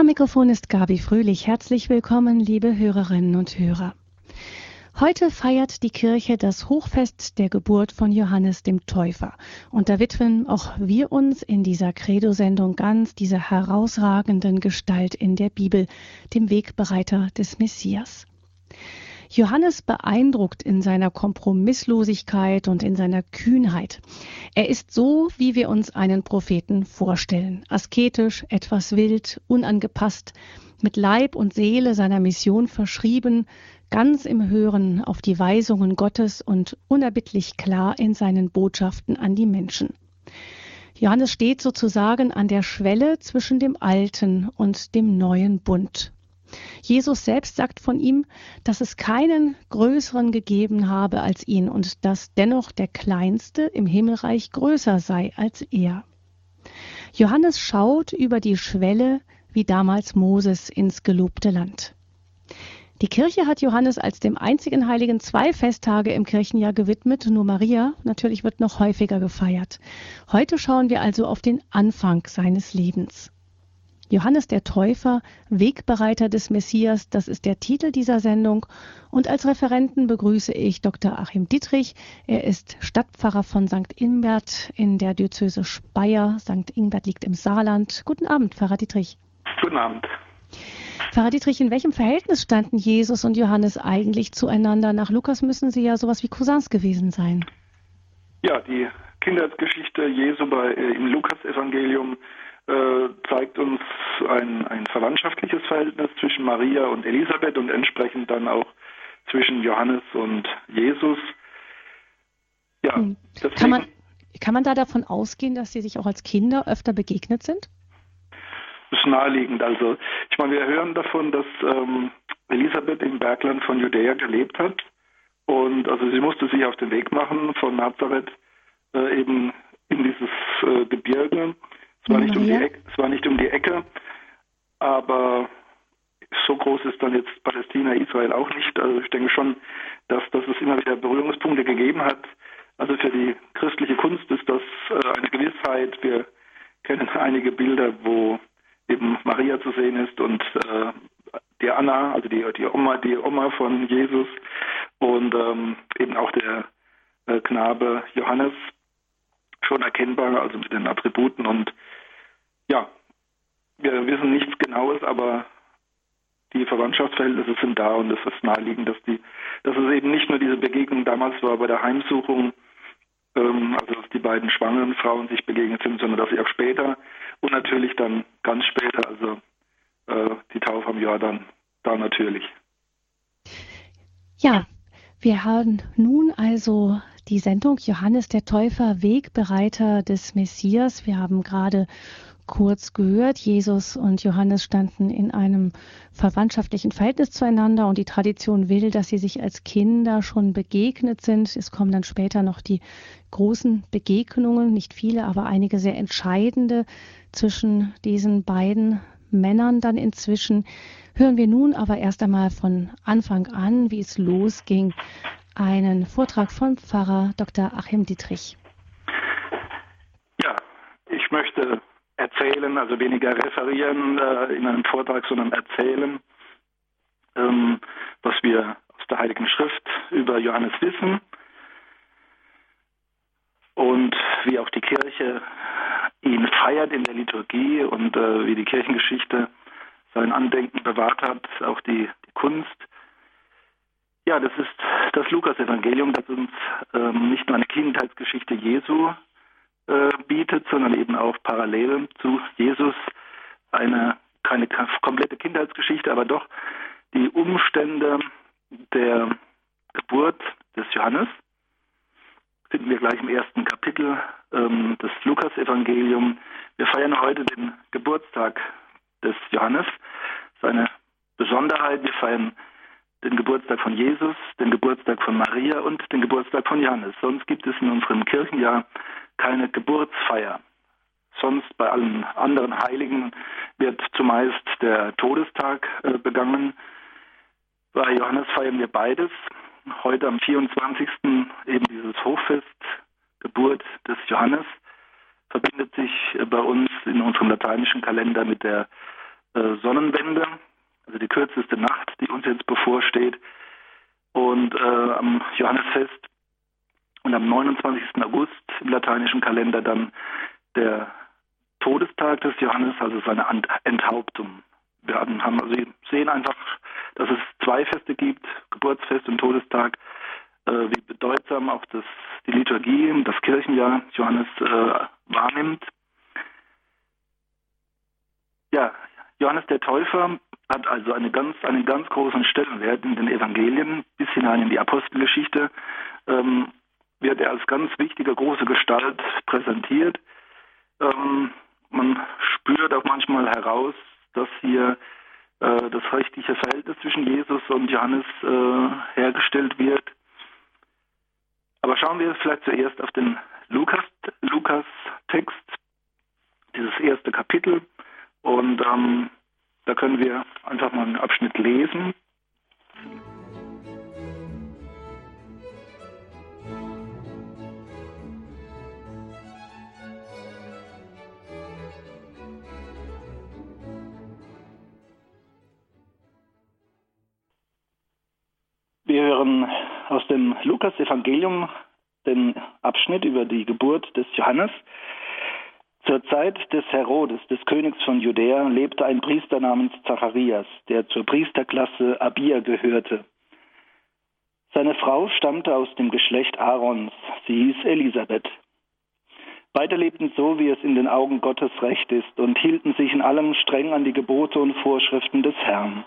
Am Mikrofon ist Gabi Fröhlich. Herzlich willkommen, liebe Hörerinnen und Hörer. Heute feiert die Kirche das Hochfest der Geburt von Johannes dem Täufer. Und da widmen auch wir uns in dieser Credo-Sendung ganz dieser herausragenden Gestalt in der Bibel, dem Wegbereiter des Messias. Johannes beeindruckt in seiner Kompromisslosigkeit und in seiner Kühnheit. Er ist so, wie wir uns einen Propheten vorstellen. Asketisch, etwas wild, unangepasst, mit Leib und Seele seiner Mission verschrieben, ganz im Hören auf die Weisungen Gottes und unerbittlich klar in seinen Botschaften an die Menschen. Johannes steht sozusagen an der Schwelle zwischen dem alten und dem neuen Bund. Jesus selbst sagt von ihm, dass es keinen größeren gegeben habe als ihn und dass dennoch der Kleinste im Himmelreich größer sei als er. Johannes schaut über die Schwelle wie damals Moses ins gelobte Land. Die Kirche hat Johannes als dem einzigen Heiligen zwei Festtage im Kirchenjahr gewidmet, nur Maria natürlich wird noch häufiger gefeiert. Heute schauen wir also auf den Anfang seines Lebens. Johannes der Täufer, Wegbereiter des Messias, das ist der Titel dieser Sendung. Und als Referenten begrüße ich Dr. Achim Dietrich. Er ist Stadtpfarrer von St. Ingbert in der Diözese Speyer. St. Ingbert liegt im Saarland. Guten Abend, Pfarrer Dietrich. Guten Abend. Pfarrer Dietrich, in welchem Verhältnis standen Jesus und Johannes eigentlich zueinander? Nach Lukas müssen sie ja sowas wie Cousins gewesen sein. Ja, die Kindergeschichte Jesu bei, äh, im Lukas-Evangelium äh, zeigt uns ein, ein verwandtschaftliches Verhältnis zwischen Maria und Elisabeth und entsprechend dann auch zwischen Johannes und Jesus. Ja, hm. kann, man, kann man da davon ausgehen, dass sie sich auch als Kinder öfter begegnet sind? Das ist naheliegend. Also ich meine, wir hören davon, dass ähm, Elisabeth im Bergland von Judäa gelebt hat und also sie musste sich auf den Weg machen von Nazareth äh, eben in dieses äh, Gebirge es war, nicht um die Ecke, es war nicht um die Ecke, aber so groß ist dann jetzt Palästina, Israel auch nicht. Also ich denke schon, dass, dass es immer wieder Berührungspunkte gegeben hat. Also für die christliche Kunst ist das äh, eine Gewissheit. Wir kennen einige Bilder, wo eben Maria zu sehen ist und äh, die Anna, also die, die Oma, die Oma von Jesus und ähm, eben auch der äh, Knabe Johannes schon erkennbar, also mit den Attributen und ja, wir wissen nichts Genaues, aber die Verwandtschaftsverhältnisse sind da und es ist naheliegend, dass die, dass es eben nicht nur diese Begegnung damals war bei der Heimsuchung, ähm, also dass die beiden schwangeren Frauen sich begegnet sind, sondern dass sie auch später und natürlich dann ganz später, also äh, die Taufe am Jordan, da natürlich. Ja, wir haben nun also die Sendung Johannes der Täufer, Wegbereiter des Messias. Wir haben gerade kurz gehört, Jesus und Johannes standen in einem verwandtschaftlichen Verhältnis zueinander und die Tradition will, dass sie sich als Kinder schon begegnet sind. Es kommen dann später noch die großen Begegnungen, nicht viele, aber einige sehr entscheidende zwischen diesen beiden Männern dann inzwischen. Hören wir nun aber erst einmal von Anfang an, wie es losging, einen Vortrag von Pfarrer Dr. Achim Dietrich. Ja, ich möchte erzählen, also weniger referieren äh, in einem Vortrag, sondern erzählen, ähm, was wir aus der Heiligen Schrift über Johannes wissen und wie auch die Kirche ihn feiert in der Liturgie und äh, wie die Kirchengeschichte sein Andenken bewahrt hat, auch die, die Kunst. Ja, das ist das Lukas-Evangelium, das uns ähm, nicht nur eine Kindheitsgeschichte Jesu äh, bietet, sondern eben auch parallel zu Jesus eine keine komplette Kindheitsgeschichte, aber doch die Umstände der Geburt des Johannes finden wir gleich im ersten Kapitel ähm, des Lukas-Evangelium. Wir feiern heute den Geburtstag des Johannes, seine Besonderheit. Wir feiern den Geburtstag von Jesus, den Geburtstag von Maria und den Geburtstag von Johannes. Sonst gibt es in unserem Kirchenjahr keine Geburtsfeier. Sonst bei allen anderen Heiligen wird zumeist der Todestag äh, begangen. Bei Johannes feiern wir beides. Heute am 24. eben dieses Hochfest, Geburt des Johannes, verbindet sich äh, bei uns in unserem lateinischen Kalender mit der äh, Sonnenwende, also die kürzeste Nacht, die uns jetzt bevorsteht. Und äh, am Johannesfest und am 29. August im lateinischen Kalender dann der Todestag des Johannes, also seine Enthauptung. Wir haben, also sehen einfach, dass es zwei Feste gibt, Geburtsfest und Todestag, wie bedeutsam auch das, die Liturgie, das Kirchenjahr Johannes äh, wahrnimmt. Ja, Johannes der Täufer hat also eine ganz, einen ganz großen Stellenwert in den Evangelien bis hinein in die Apostelgeschichte. Ähm, wird er als ganz wichtige große Gestalt präsentiert. Ähm, man spürt auch manchmal heraus, dass hier äh, das rechtliche Verhältnis zwischen Jesus und Johannes äh, hergestellt wird. Aber schauen wir vielleicht zuerst auf den Lukas-Text, Lukas dieses erste Kapitel. Und ähm, da können wir einfach mal einen Abschnitt lesen. Wir hören aus dem Lukas-Evangelium den Abschnitt über die Geburt des Johannes. Zur Zeit des Herodes, des Königs von Judäa, lebte ein Priester namens Zacharias, der zur Priesterklasse Abia gehörte. Seine Frau stammte aus dem Geschlecht Aarons, sie hieß Elisabeth. Beide lebten so, wie es in den Augen Gottes recht ist, und hielten sich in allem streng an die Gebote und Vorschriften des Herrn.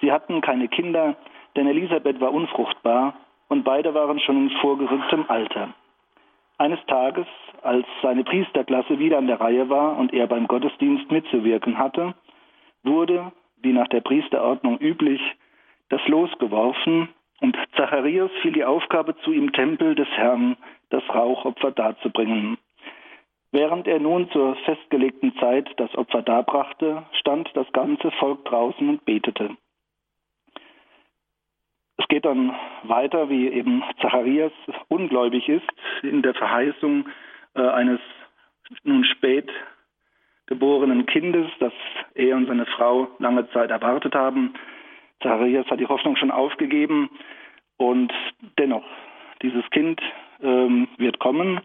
Sie hatten keine Kinder, denn Elisabeth war unfruchtbar und beide waren schon in vorgerücktem Alter. Eines Tages, als seine Priesterklasse wieder an der Reihe war und er beim Gottesdienst mitzuwirken hatte, wurde, wie nach der Priesterordnung üblich, das Los geworfen und Zacharias fiel die Aufgabe zu, im Tempel des Herrn das Rauchopfer darzubringen. Während er nun zur festgelegten Zeit das Opfer darbrachte, stand das ganze Volk draußen und betete. Es geht dann weiter, wie eben Zacharias ungläubig ist in der Verheißung äh, eines nun spät geborenen Kindes, das er und seine Frau lange Zeit erwartet haben. Zacharias hat die Hoffnung schon aufgegeben und dennoch, dieses Kind ähm, wird kommen,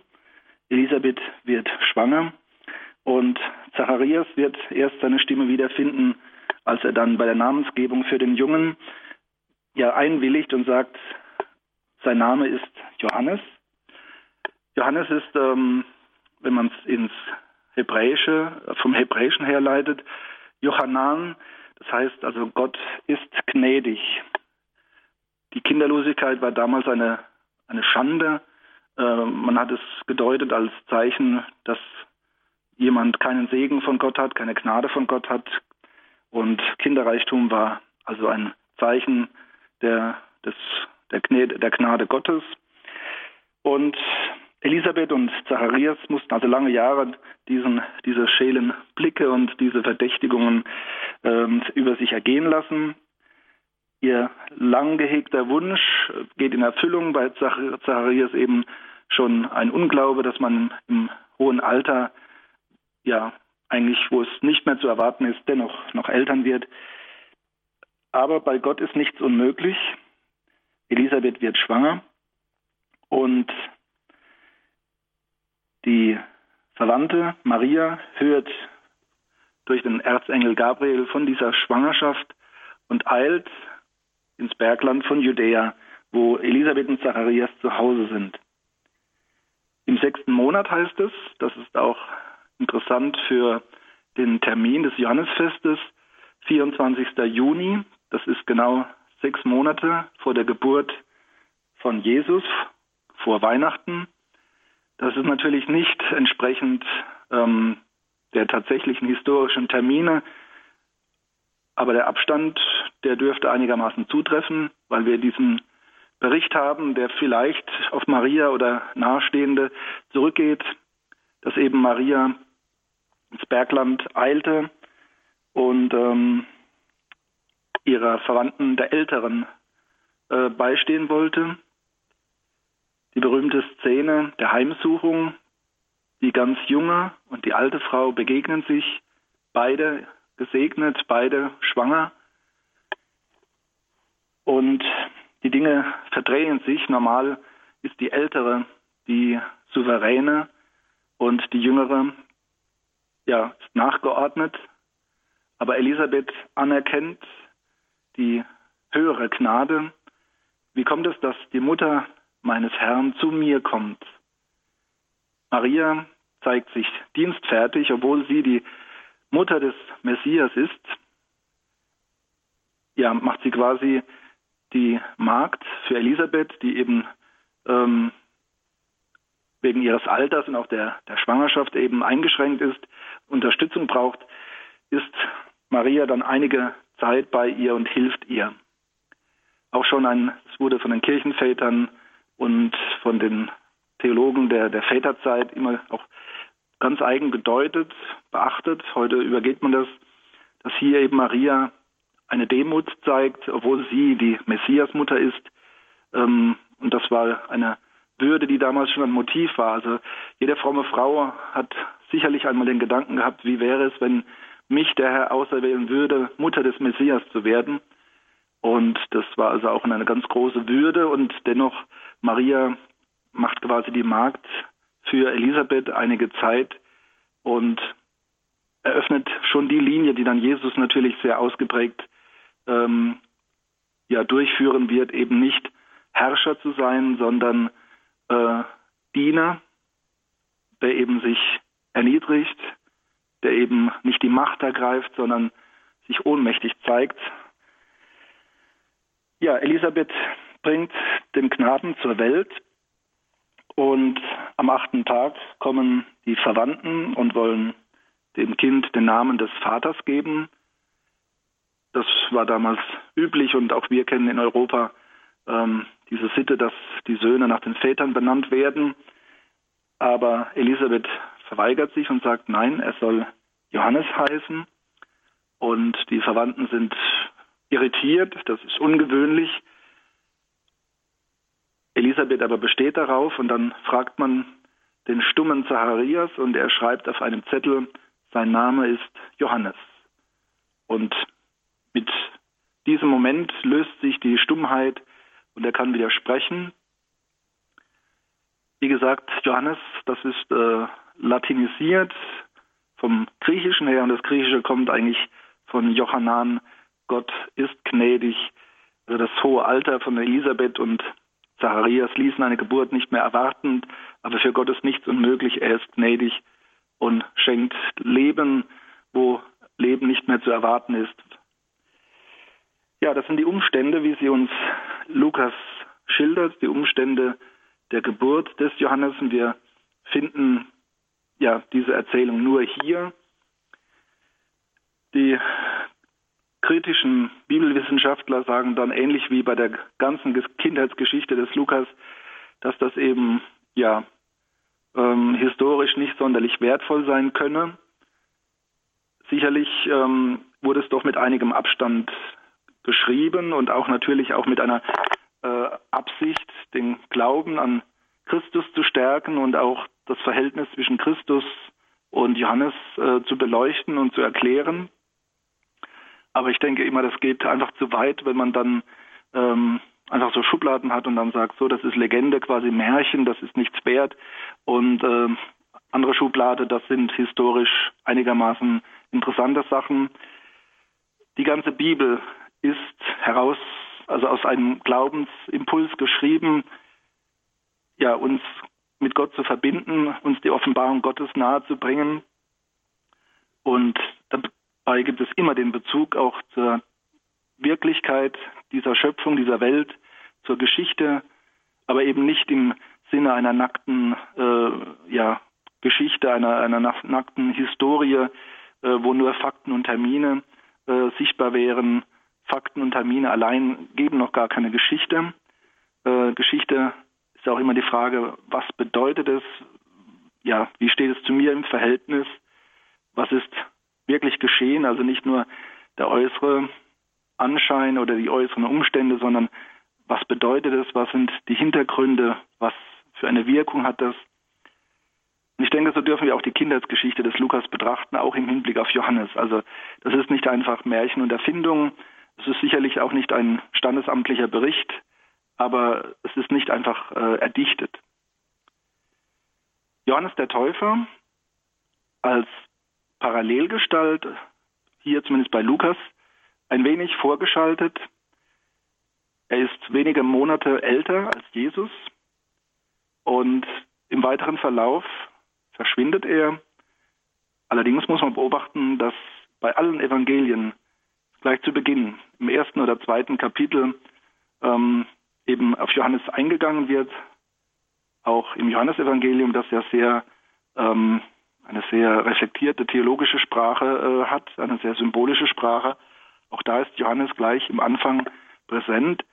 Elisabeth wird schwanger und Zacharias wird erst seine Stimme wiederfinden, als er dann bei der Namensgebung für den Jungen ja einwilligt und sagt, sein Name ist Johannes. Johannes ist, ähm, wenn man es ins Hebräische, vom Hebräischen herleitet, Johannan, das heißt also Gott ist gnädig. Die Kinderlosigkeit war damals eine, eine Schande. Äh, man hat es gedeutet als Zeichen, dass jemand keinen Segen von Gott hat, keine Gnade von Gott hat. Und Kinderreichtum war also ein Zeichen der, des, der, Gnade, der Gnade Gottes. Und Elisabeth und Zacharias mussten also lange Jahre diesen, diese schälen Blicke und diese Verdächtigungen ähm, über sich ergehen lassen. Ihr lang gehegter Wunsch geht in Erfüllung, bei Zacharias eben schon ein Unglaube, dass man im hohen Alter, ja, eigentlich, wo es nicht mehr zu erwarten ist, dennoch noch Eltern wird. Aber bei Gott ist nichts unmöglich. Elisabeth wird schwanger und die Verwandte Maria hört durch den Erzengel Gabriel von dieser Schwangerschaft und eilt ins Bergland von Judäa, wo Elisabeth und Zacharias zu Hause sind. Im sechsten Monat heißt es, das ist auch interessant für den Termin des Johannesfestes, 24. Juni, das ist genau sechs Monate vor der Geburt von Jesus, vor Weihnachten. Das ist natürlich nicht entsprechend ähm, der tatsächlichen historischen Termine, aber der Abstand, der dürfte einigermaßen zutreffen, weil wir diesen Bericht haben, der vielleicht auf Maria oder Nahestehende zurückgeht, dass eben Maria ins Bergland eilte und ähm, ihrer Verwandten der Älteren äh, beistehen wollte. Die berühmte Szene der Heimsuchung, die ganz junge und die alte Frau begegnen sich, beide gesegnet, beide schwanger. Und die Dinge verdrehen sich. Normal ist die ältere die souveräne und die jüngere ja, ist nachgeordnet. Aber Elisabeth anerkennt die höhere Gnade. Wie kommt es, dass die Mutter meines Herrn zu mir kommt? Maria zeigt sich dienstfertig, obwohl sie die Mutter des Messias ist. Ja, macht sie quasi die Magd für Elisabeth, die eben ähm, wegen ihres Alters und auch der, der Schwangerschaft eben eingeschränkt ist, Unterstützung braucht, ist Maria dann einige Zeit bei ihr und hilft ihr. Auch schon ein, es wurde von den Kirchenvätern und von den Theologen der, der Väterzeit immer auch ganz eigen gedeutet, beachtet. Heute übergeht man das, dass hier eben Maria eine Demut zeigt, obwohl sie die Messiasmutter ist. Ähm, und das war eine würde, die damals schon ein Motiv war. Also jede fromme Frau hat sicherlich einmal den Gedanken gehabt, wie wäre es, wenn mich der Herr auserwählen würde, Mutter des Messias zu werden. Und das war also auch eine ganz große Würde und dennoch Maria macht quasi die Magd für Elisabeth einige Zeit und eröffnet schon die Linie, die dann Jesus natürlich sehr ausgeprägt ähm, ja durchführen wird, eben nicht Herrscher zu sein, sondern äh, Diener, der eben sich erniedrigt, der eben nicht die Macht ergreift, sondern sich ohnmächtig zeigt. Ja, Elisabeth bringt den Knaben zur Welt und am achten Tag kommen die Verwandten und wollen dem Kind den Namen des Vaters geben. Das war damals üblich und auch wir kennen in Europa ähm, diese Sitte, dass die Söhne nach den Vätern benannt werden. Aber Elisabeth verweigert sich und sagt, nein, er soll Johannes heißen. Und die Verwandten sind irritiert, das ist ungewöhnlich. Elisabeth aber besteht darauf und dann fragt man den stummen Zacharias und er schreibt auf einem Zettel, sein Name ist Johannes. Und mit diesem Moment löst sich die Stummheit und er kann widersprechen. Wie gesagt, Johannes, das ist äh, latinisiert vom Griechischen her und das Griechische kommt eigentlich von Johannan, Gott ist gnädig. Also das hohe Alter von Elisabeth und Zacharias ließen eine Geburt nicht mehr erwarten, aber für Gott ist nichts unmöglich. Er ist gnädig und schenkt Leben, wo Leben nicht mehr zu erwarten ist. Ja, das sind die Umstände, wie sie uns Lukas schildert, die Umstände der Geburt des Johannes. Und wir finden ja diese Erzählung nur hier. Die kritischen Bibelwissenschaftler sagen dann ähnlich wie bei der ganzen Kindheitsgeschichte des Lukas, dass das eben ja ähm, historisch nicht sonderlich wertvoll sein könne. Sicherlich ähm, wurde es doch mit einigem Abstand beschrieben und auch natürlich auch mit einer äh, Absicht, den Glauben an Christus zu stärken und auch das Verhältnis zwischen Christus und Johannes äh, zu beleuchten und zu erklären. Aber ich denke immer, das geht einfach zu weit, wenn man dann ähm, einfach so Schubladen hat und dann sagt, so, das ist Legende, quasi Märchen, das ist nichts wert. Und äh, andere Schublade, das sind historisch einigermaßen interessante Sachen. Die ganze Bibel ist heraus, also aus einem Glaubensimpuls geschrieben, ja, uns mit Gott zu verbinden, uns die Offenbarung Gottes nahe zu bringen. Und dabei gibt es immer den Bezug auch zur Wirklichkeit dieser Schöpfung, dieser Welt, zur Geschichte, aber eben nicht im Sinne einer nackten äh, ja, Geschichte, einer, einer nackten Historie, äh, wo nur Fakten und Termine äh, sichtbar wären, Fakten und Termine allein geben noch gar keine Geschichte. Äh, Geschichte ist auch immer die Frage, was bedeutet es? Ja, wie steht es zu mir im Verhältnis? Was ist wirklich geschehen? Also nicht nur der äußere Anschein oder die äußeren Umstände, sondern was bedeutet es? Was sind die Hintergründe? Was für eine Wirkung hat das? Und ich denke, so dürfen wir auch die Kindheitsgeschichte des Lukas betrachten, auch im Hinblick auf Johannes. Also das ist nicht einfach Märchen und Erfindung, es ist sicherlich auch nicht ein standesamtlicher Bericht, aber es ist nicht einfach äh, erdichtet. Johannes der Täufer als Parallelgestalt, hier zumindest bei Lukas, ein wenig vorgeschaltet. Er ist wenige Monate älter als Jesus und im weiteren Verlauf verschwindet er. Allerdings muss man beobachten, dass bei allen Evangelien gleich zu Beginn, im ersten oder zweiten Kapitel, ähm, eben auf Johannes eingegangen wird. Auch im Johannesevangelium, das ja sehr ähm, eine sehr reflektierte theologische Sprache äh, hat, eine sehr symbolische Sprache. Auch da ist Johannes gleich im Anfang präsent.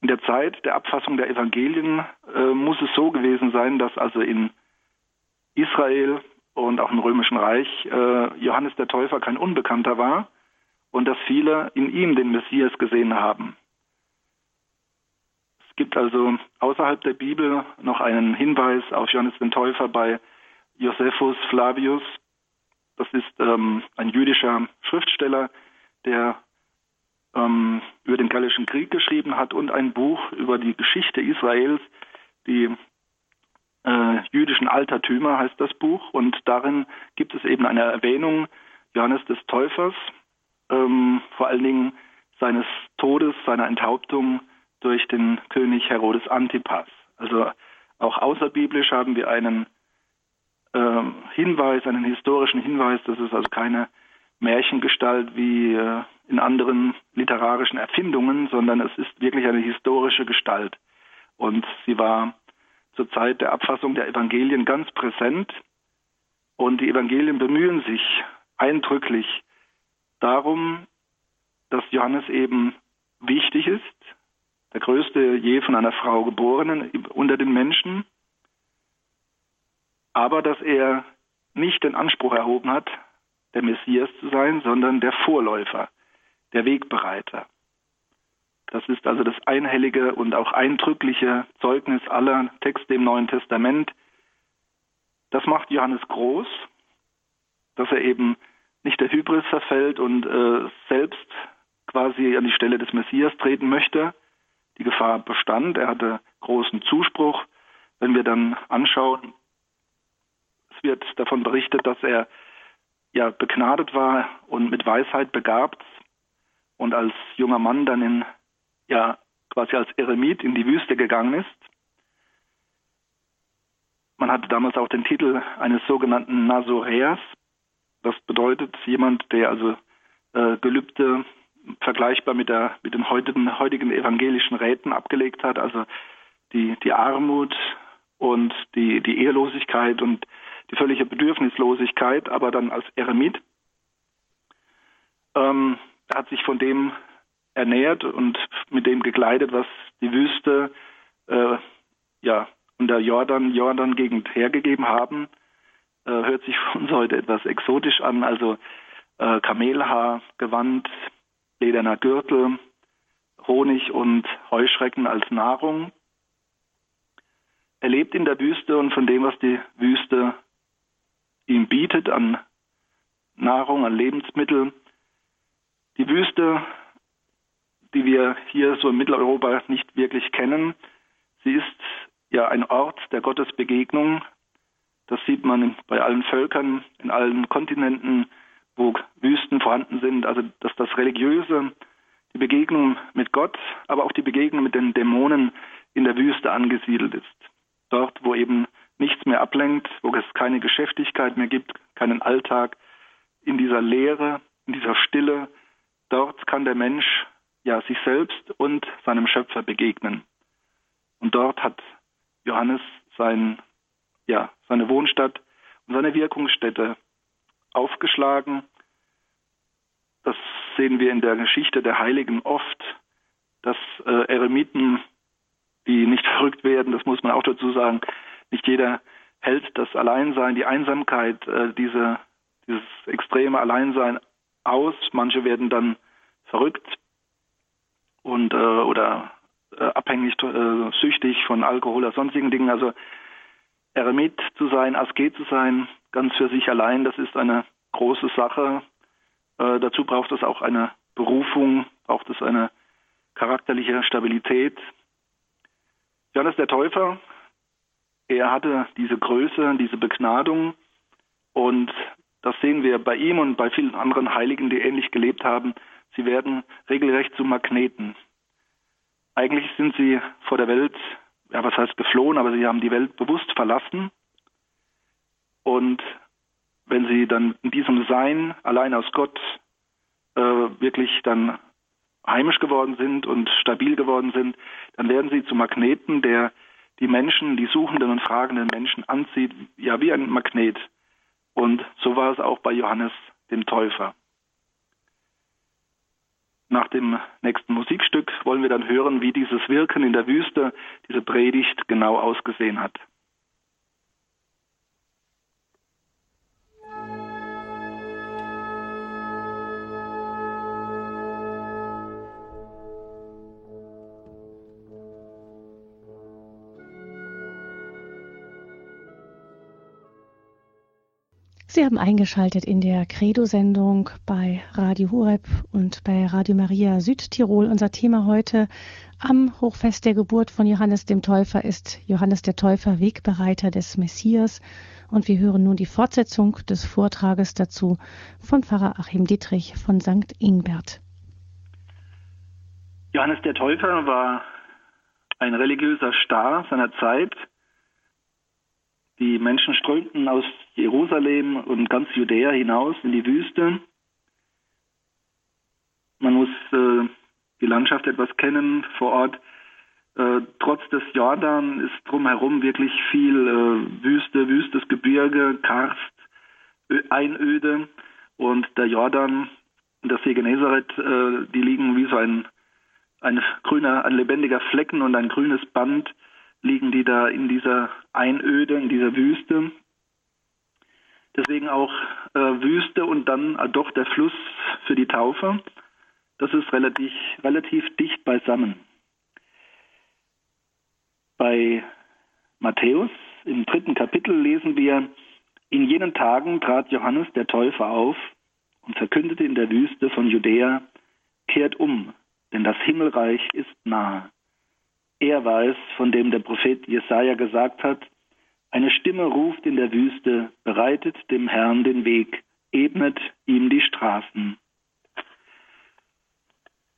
In der Zeit der Abfassung der Evangelien äh, muss es so gewesen sein, dass also in Israel und auch im Römischen Reich äh, Johannes der Täufer kein Unbekannter war und dass viele in ihm den Messias gesehen haben. Gibt also außerhalb der Bibel noch einen Hinweis auf Johannes den Täufer bei Josephus Flavius. Das ist ähm, ein jüdischer Schriftsteller, der ähm, über den Gallischen Krieg geschrieben hat und ein Buch über die Geschichte Israels, die äh, jüdischen Altertümer heißt das Buch. Und darin gibt es eben eine Erwähnung Johannes des Täufers, ähm, vor allen Dingen seines Todes, seiner Enthauptung durch den König Herodes Antipas. Also auch außerbiblisch haben wir einen äh, Hinweis, einen historischen Hinweis, das ist also keine Märchengestalt wie äh, in anderen literarischen Erfindungen, sondern es ist wirklich eine historische Gestalt. Und sie war zur Zeit der Abfassung der Evangelien ganz präsent. Und die Evangelien bemühen sich eindrücklich darum, dass Johannes eben wichtig ist, der größte je von einer Frau geborenen unter den Menschen, aber dass er nicht den Anspruch erhoben hat, der Messias zu sein, sondern der Vorläufer, der Wegbereiter. Das ist also das einhellige und auch eindrückliche Zeugnis aller Texte im Neuen Testament. Das macht Johannes groß, dass er eben nicht der Hybris verfällt und äh, selbst quasi an die Stelle des Messias treten möchte. Die Gefahr bestand, er hatte großen Zuspruch. Wenn wir dann anschauen, es wird davon berichtet, dass er ja begnadet war und mit Weisheit begabt und als junger Mann dann in ja quasi als Eremit in die Wüste gegangen ist. Man hatte damals auch den Titel eines sogenannten Nazoräers. Das bedeutet jemand, der also äh, Gelübde vergleichbar mit, der, mit den heutigen, heutigen evangelischen Räten abgelegt hat, also die, die Armut und die, die Ehelosigkeit und die völlige Bedürfnislosigkeit, aber dann als Eremit. Ähm, er hat sich von dem ernährt und mit dem gekleidet, was die Wüste äh, ja und der Jordan Jordan Gegend hergegeben haben. Äh, hört sich für uns heute etwas exotisch an, also äh, Kamelhaar, Gewand, lederner Gürtel, Honig und Heuschrecken als Nahrung. Er lebt in der Wüste und von dem, was die Wüste ihm bietet an Nahrung, an Lebensmitteln. Die Wüste, die wir hier so in Mitteleuropa nicht wirklich kennen, sie ist ja ein Ort der Gottesbegegnung. Das sieht man bei allen Völkern, in allen Kontinenten, wo Wüsten vorhanden sind. Also dass das Religiöse, die Begegnung mit Gott, aber auch die Begegnung mit den Dämonen in der Wüste angesiedelt ist. Dort, wo eben nichts mehr ablenkt, wo es keine Geschäftigkeit mehr gibt, keinen Alltag, in dieser Leere, in dieser Stille, dort kann der Mensch ja sich selbst und seinem Schöpfer begegnen. Und dort hat Johannes sein, ja, seine Wohnstadt und seine Wirkungsstätte aufgeschlagen. Das sehen wir in der Geschichte der Heiligen oft, dass äh, Eremiten, die nicht verrückt werden, das muss man auch dazu sagen, nicht jeder hält das Alleinsein, die Einsamkeit, äh, diese, dieses extreme Alleinsein aus. Manche werden dann verrückt und äh, oder äh, abhängig, äh, süchtig von Alkohol oder sonstigen Dingen. Also Eremit zu sein, Asket zu sein, ganz für sich allein, das ist eine große Sache. Äh, dazu braucht es auch eine Berufung, braucht es eine charakterliche Stabilität. Johannes der Täufer, er hatte diese Größe, diese Begnadung und das sehen wir bei ihm und bei vielen anderen Heiligen, die ähnlich gelebt haben. Sie werden regelrecht zu Magneten. Eigentlich sind sie vor der Welt, ja, was heißt geflohen, aber sie haben die Welt bewusst verlassen. Und wenn sie dann in diesem Sein allein aus Gott äh, wirklich dann heimisch geworden sind und stabil geworden sind, dann werden sie zu Magneten, der die Menschen, die suchenden und fragenden Menschen anzieht, ja wie ein Magnet. Und so war es auch bei Johannes dem Täufer. Nach dem nächsten Musikstück wollen wir dann hören, wie dieses Wirken in der Wüste, diese Predigt genau ausgesehen hat. Sie haben eingeschaltet in der Credo-Sendung bei Radio Horeb und bei Radio Maria Südtirol. Unser Thema heute am Hochfest der Geburt von Johannes dem Täufer ist Johannes der Täufer, Wegbereiter des Messias. Und wir hören nun die Fortsetzung des Vortrages dazu von Pfarrer Achim Dietrich von St. Ingbert. Johannes der Täufer war ein religiöser Star seiner Zeit die Menschen strömten aus Jerusalem und ganz Judäa hinaus in die Wüste. Man muss äh, die Landschaft etwas kennen vor Ort. Äh, trotz des Jordan ist drumherum wirklich viel äh, Wüste, wüstes Gebirge, Karst, Einöde und der Jordan und der See Genezareth, äh, die liegen wie so ein, ein grüner, ein lebendiger Flecken und ein grünes Band liegen die da in dieser Einöde, in dieser Wüste. Deswegen auch äh, Wüste und dann äh, doch der Fluss für die Taufe. Das ist relativ, relativ dicht beisammen. Bei Matthäus im dritten Kapitel lesen wir, in jenen Tagen trat Johannes der Täufer auf und verkündete in der Wüste von Judäa, kehrt um, denn das Himmelreich ist nahe. Er war es, von dem der Prophet Jesaja gesagt hat, eine Stimme ruft in der Wüste, bereitet dem Herrn den Weg, ebnet ihm die Straßen.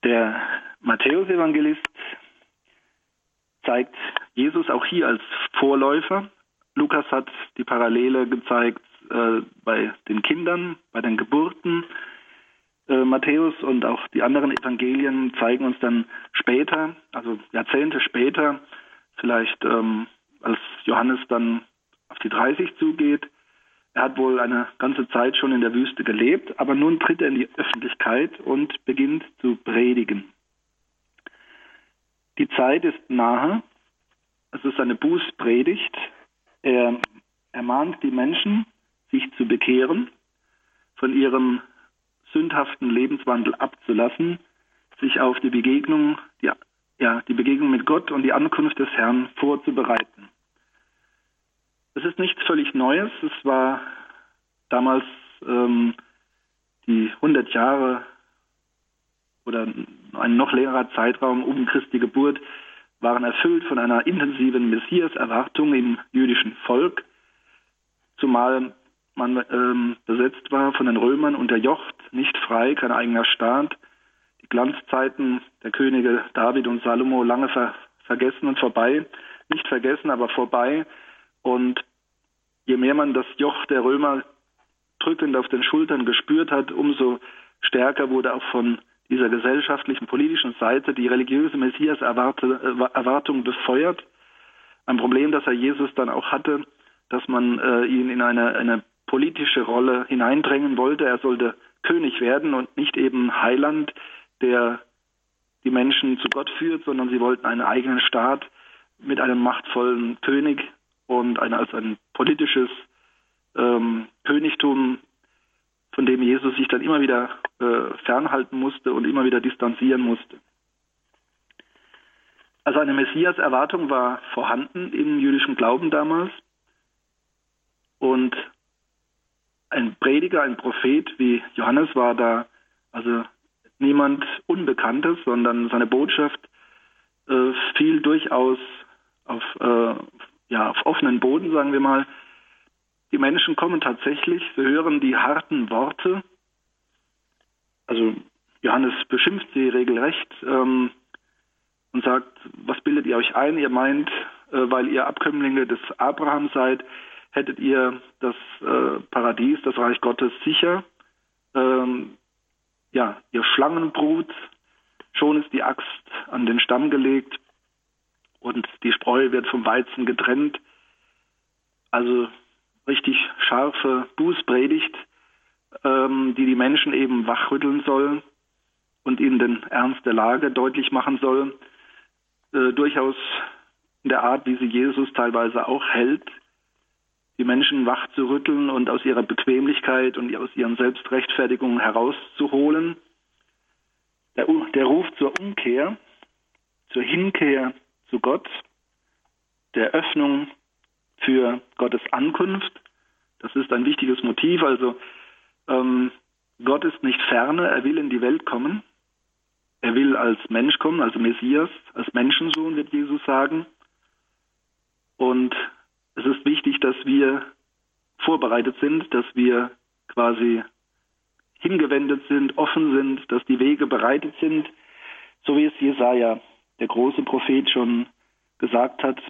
Der Matthäus-Evangelist zeigt Jesus auch hier als Vorläufer. Lukas hat die Parallele gezeigt äh, bei den Kindern, bei den Geburten. Äh, Matthäus und auch die anderen Evangelien zeigen uns dann später, also Jahrzehnte später, vielleicht ähm, als Johannes dann auf die 30 zugeht, er hat wohl eine ganze Zeit schon in der Wüste gelebt, aber nun tritt er in die Öffentlichkeit und beginnt zu predigen. Die Zeit ist nahe, es ist eine Bußpredigt. Er ermahnt die Menschen, sich zu bekehren, von ihrem sündhaften Lebenswandel abzulassen, sich auf die Begegnung, die, ja, die Begegnung mit Gott und die Ankunft des Herrn vorzubereiten. Es ist nichts völlig Neues. Es war damals ähm, die 100 Jahre oder ein noch längerer Zeitraum um Christi Geburt waren erfüllt von einer intensiven Messias-Erwartung im jüdischen Volk, zumal man ähm, besetzt war von den Römern unterjocht, nicht frei, kein eigener Staat. Die Glanzzeiten der Könige David und Salomo lange ver vergessen und vorbei. Nicht vergessen, aber vorbei. Und je mehr man das Joch der Römer drückend auf den Schultern gespürt hat, umso stärker wurde auch von dieser gesellschaftlichen, politischen Seite die religiöse Messias-Erwartung befeuert. Ein Problem, das er Jesus dann auch hatte, dass man äh, ihn in eine, eine politische Rolle hineindrängen wollte. Er sollte König werden und nicht eben Heiland, der die Menschen zu Gott führt, sondern sie wollten einen eigenen Staat mit einem machtvollen König und ein, als ein politisches ähm, Königtum, von dem Jesus sich dann immer wieder äh, fernhalten musste und immer wieder distanzieren musste. Also eine Messias-Erwartung war vorhanden im jüdischen Glauben damals. Und ein Prediger, ein Prophet wie Johannes war da also niemand Unbekanntes, sondern seine Botschaft äh, fiel durchaus auf, äh, ja, auf offenen Boden, sagen wir mal. Die Menschen kommen tatsächlich, sie hören die harten Worte. Also Johannes beschimpft sie regelrecht ähm, und sagt, was bildet ihr euch ein? Ihr meint, äh, weil ihr Abkömmlinge des Abraham seid, hättet ihr das äh, Paradies, das Reich Gottes sicher. Ähm, ja, ihr Schlangenbrut, schon ist die Axt an den Stamm gelegt und die Spreu wird vom Weizen getrennt. Also richtig scharfe Bußpredigt, ähm, die die Menschen eben wachrütteln soll und ihnen den Ernst der Lage deutlich machen soll. Äh, durchaus in der Art, wie sie Jesus teilweise auch hält, die Menschen wach zu rütteln und aus ihrer Bequemlichkeit und aus ihren Selbstrechtfertigungen herauszuholen. Der, der Ruf zur Umkehr, zur Hinkehr zu Gott, der Öffnung für Gottes Ankunft, das ist ein wichtiges Motiv. Also ähm, Gott ist nicht ferne, er will in die Welt kommen. Er will als Mensch kommen, als Messias, als Menschensohn, wird Jesus sagen. Und es ist wichtig, dass wir vorbereitet sind, dass wir quasi hingewendet sind, offen sind, dass die Wege bereitet sind, so wie es Jesaja, der große Prophet, schon gesagt hat.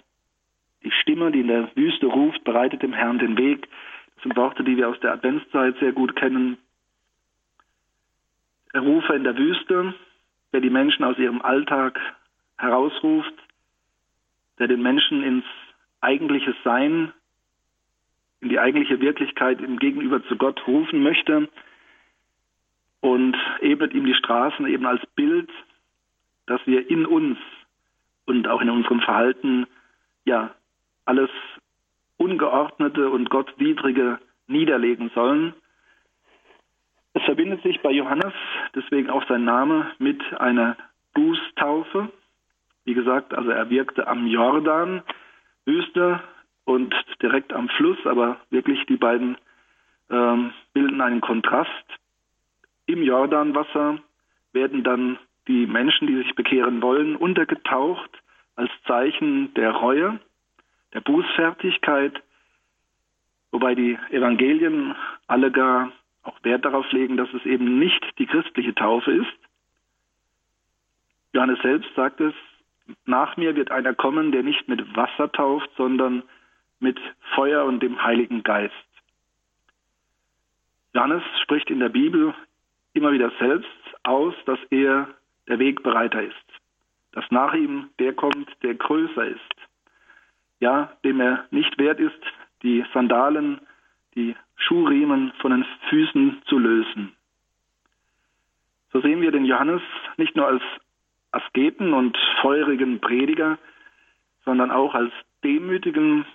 Die Stimme, die in der Wüste ruft, bereitet dem Herrn den Weg. Das sind Worte, die wir aus der Adventszeit sehr gut kennen. Der Rufer in der Wüste, der die Menschen aus ihrem Alltag herausruft, der den Menschen ins eigentliches Sein, in die eigentliche Wirklichkeit im Gegenüber zu Gott rufen möchte und ebnet ihm die Straßen eben als Bild, dass wir in uns und auch in unserem Verhalten ja alles Ungeordnete und Gottwidrige niederlegen sollen. Es verbindet sich bei Johannes, deswegen auch sein Name, mit einer Bußtaufe. Wie gesagt, also er wirkte am Jordan, Wüste und direkt am Fluss, aber wirklich die beiden ähm, bilden einen Kontrast. Im Jordanwasser werden dann die Menschen, die sich bekehren wollen, untergetaucht als Zeichen der Reue, der Bußfertigkeit, wobei die Evangelien alle gar auch Wert darauf legen, dass es eben nicht die christliche Taufe ist. Johannes selbst sagt es, nach mir wird einer kommen, der nicht mit Wasser tauft, sondern mit Feuer und dem Heiligen Geist. Johannes spricht in der Bibel immer wieder selbst aus, dass er der Wegbereiter ist, dass nach ihm der kommt, der größer ist, ja, dem er nicht wert ist, die Sandalen, die Schuhriemen von den Füßen zu lösen. So sehen wir den Johannes nicht nur als Asketen und feurigen Prediger, sondern auch als demütigen,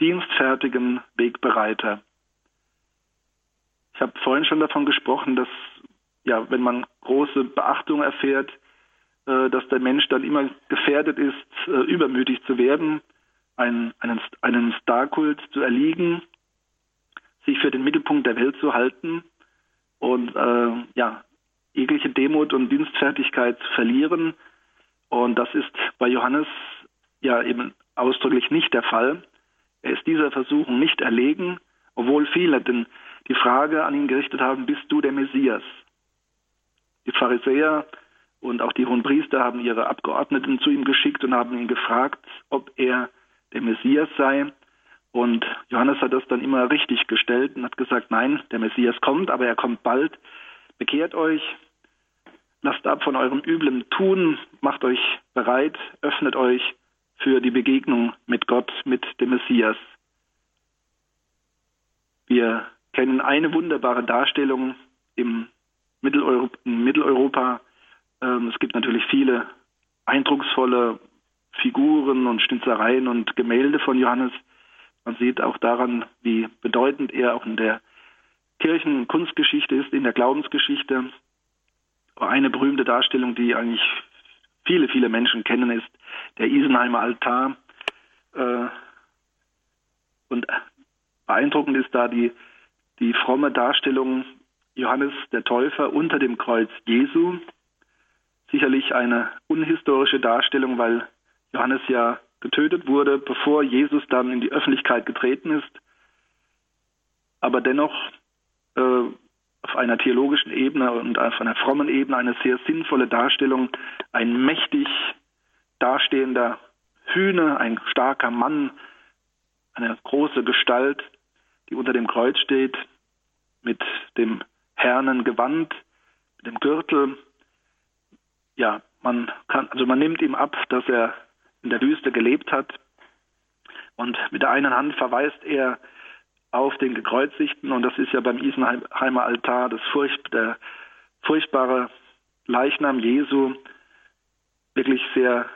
dienstfertigen Wegbereiter. Ich habe vorhin schon davon gesprochen, dass ja, wenn man große Beachtung erfährt, äh, dass der Mensch dann immer gefährdet ist, äh, übermütig zu werden, einen, einen, einen Starkult zu erliegen, sich für den Mittelpunkt der Welt zu halten und äh, ja, jegliche Demut und Dienstfertigkeit verlieren. Und das ist bei Johannes ja eben ausdrücklich nicht der Fall. Er ist dieser Versuchung nicht erlegen, obwohl viele denn die Frage an ihn gerichtet haben, bist du der Messias? Die Pharisäer und auch die hohen Priester haben ihre Abgeordneten zu ihm geschickt und haben ihn gefragt, ob er der Messias sei. Und Johannes hat das dann immer richtig gestellt und hat gesagt, nein, der Messias kommt, aber er kommt bald. Bekehrt euch, lasst ab von eurem üblen Tun, macht euch bereit, öffnet euch für die Begegnung mit Gott, mit dem Messias. Wir kennen eine wunderbare Darstellung im Mitteleuropa. In Mitteleuropa. Ähm, es gibt natürlich viele eindrucksvolle Figuren und Schnitzereien und Gemälde von Johannes. Man sieht auch daran, wie bedeutend er auch in der Kirchenkunstgeschichte ist, in der Glaubensgeschichte. Eine berühmte Darstellung, die eigentlich viele, viele Menschen kennen, ist der Isenheimer Altar. Äh, und beeindruckend ist da die, die fromme Darstellung Johannes der Täufer unter dem Kreuz Jesu. Sicherlich eine unhistorische Darstellung, weil Johannes ja getötet wurde, bevor Jesus dann in die Öffentlichkeit getreten ist. Aber dennoch äh, auf einer theologischen Ebene und auf einer frommen Ebene eine sehr sinnvolle Darstellung. Ein mächtig dastehender Hühne, ein starker Mann, eine große Gestalt, die unter dem Kreuz steht, mit dem hernen Gewand, mit dem Gürtel. Ja, man kann, also man nimmt ihm ab, dass er in der Wüste gelebt hat. Und mit der einen Hand verweist er auf den Gekreuzigten und das ist ja beim Isenheimer Altar das Furcht, der furchtbare Leichnam Jesu, wirklich sehr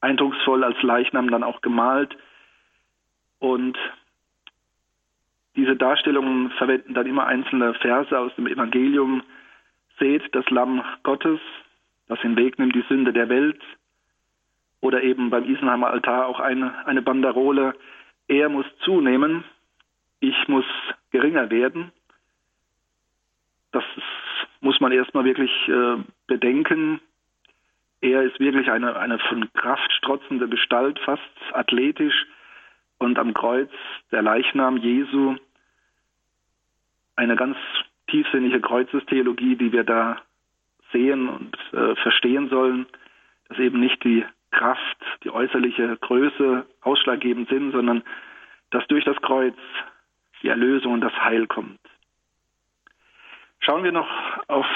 eindrucksvoll als Leichnam dann auch gemalt. Und diese Darstellungen verwenden dann immer einzelne Verse aus dem Evangelium. Seht das Lamm Gottes, das hinwegnimmt die Sünde der Welt. Oder eben beim Isenheimer Altar auch eine, eine Banderole. Er muss zunehmen, ich muss geringer werden. Das muss man erstmal wirklich äh, bedenken. Er ist wirklich eine, eine von Kraft strotzende Gestalt, fast athletisch. Und am Kreuz der Leichnam Jesu eine ganz tiefsinnige Kreuzestheologie, die wir da sehen und äh, verstehen sollen, dass eben nicht die Kraft, die äußerliche Größe ausschlaggebend sind, sondern dass durch das Kreuz die Erlösung und das Heil kommt. Schauen wir noch auf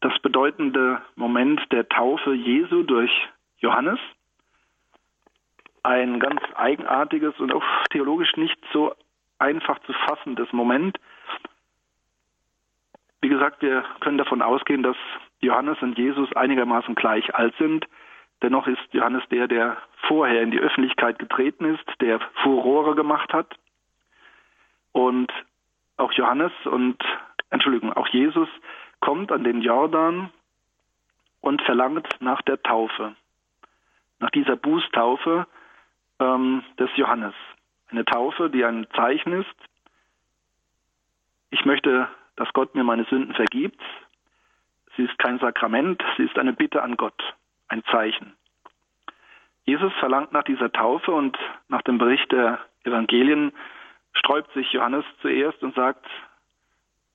das bedeutende Moment der Taufe Jesu durch Johannes. Ein ganz eigenartiges und auch theologisch nicht so einfach zu fassendes Moment. Wie gesagt, wir können davon ausgehen, dass Johannes und Jesus einigermaßen gleich alt sind. Dennoch ist Johannes der, der vorher in die Öffentlichkeit getreten ist, der Furore gemacht hat. Und auch Johannes und, Entschuldigung, auch Jesus kommt an den Jordan und verlangt nach der Taufe, nach dieser Bußtaufe ähm, des Johannes. Eine Taufe, die ein Zeichen ist. Ich möchte, dass Gott mir meine Sünden vergibt. Sie ist kein Sakrament, sie ist eine Bitte an Gott, ein Zeichen. Jesus verlangt nach dieser Taufe und nach dem Bericht der Evangelien sträubt sich Johannes zuerst und sagt,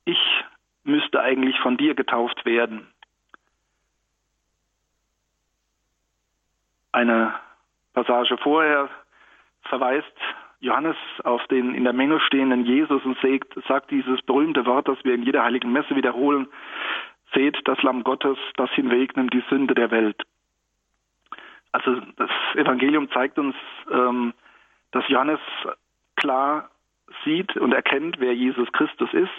ich müsste eigentlich von dir getauft werden. Eine Passage vorher verweist Johannes auf den in der Menge stehenden Jesus und sagt, dieses berühmte Wort, das wir in jeder heiligen Messe wiederholen, seht das Lamm Gottes, das hinwegnimmt die Sünde der Welt. Also das Evangelium zeigt uns, ähm, dass Johannes klar sieht und erkennt, wer Jesus Christus ist.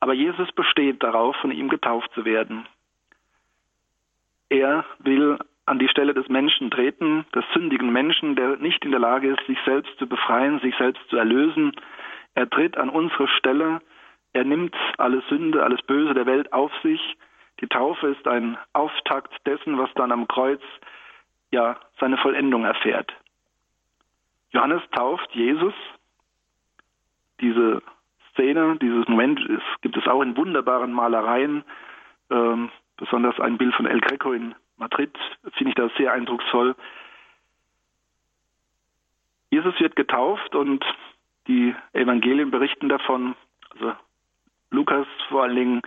Aber Jesus besteht darauf, von ihm getauft zu werden. Er will an die Stelle des Menschen treten, des sündigen Menschen, der nicht in der Lage ist, sich selbst zu befreien, sich selbst zu erlösen. Er tritt an unsere Stelle. Er nimmt alle Sünde, alles Böse der Welt auf sich. Die Taufe ist ein Auftakt dessen, was dann am Kreuz ja seine Vollendung erfährt. Johannes tauft Jesus diese Szene, dieses Moment ist, gibt es auch in wunderbaren Malereien, ähm, besonders ein Bild von El Greco in Madrid, finde ich das sehr eindrucksvoll. Jesus wird getauft und die Evangelien berichten davon, also Lukas vor allen Dingen,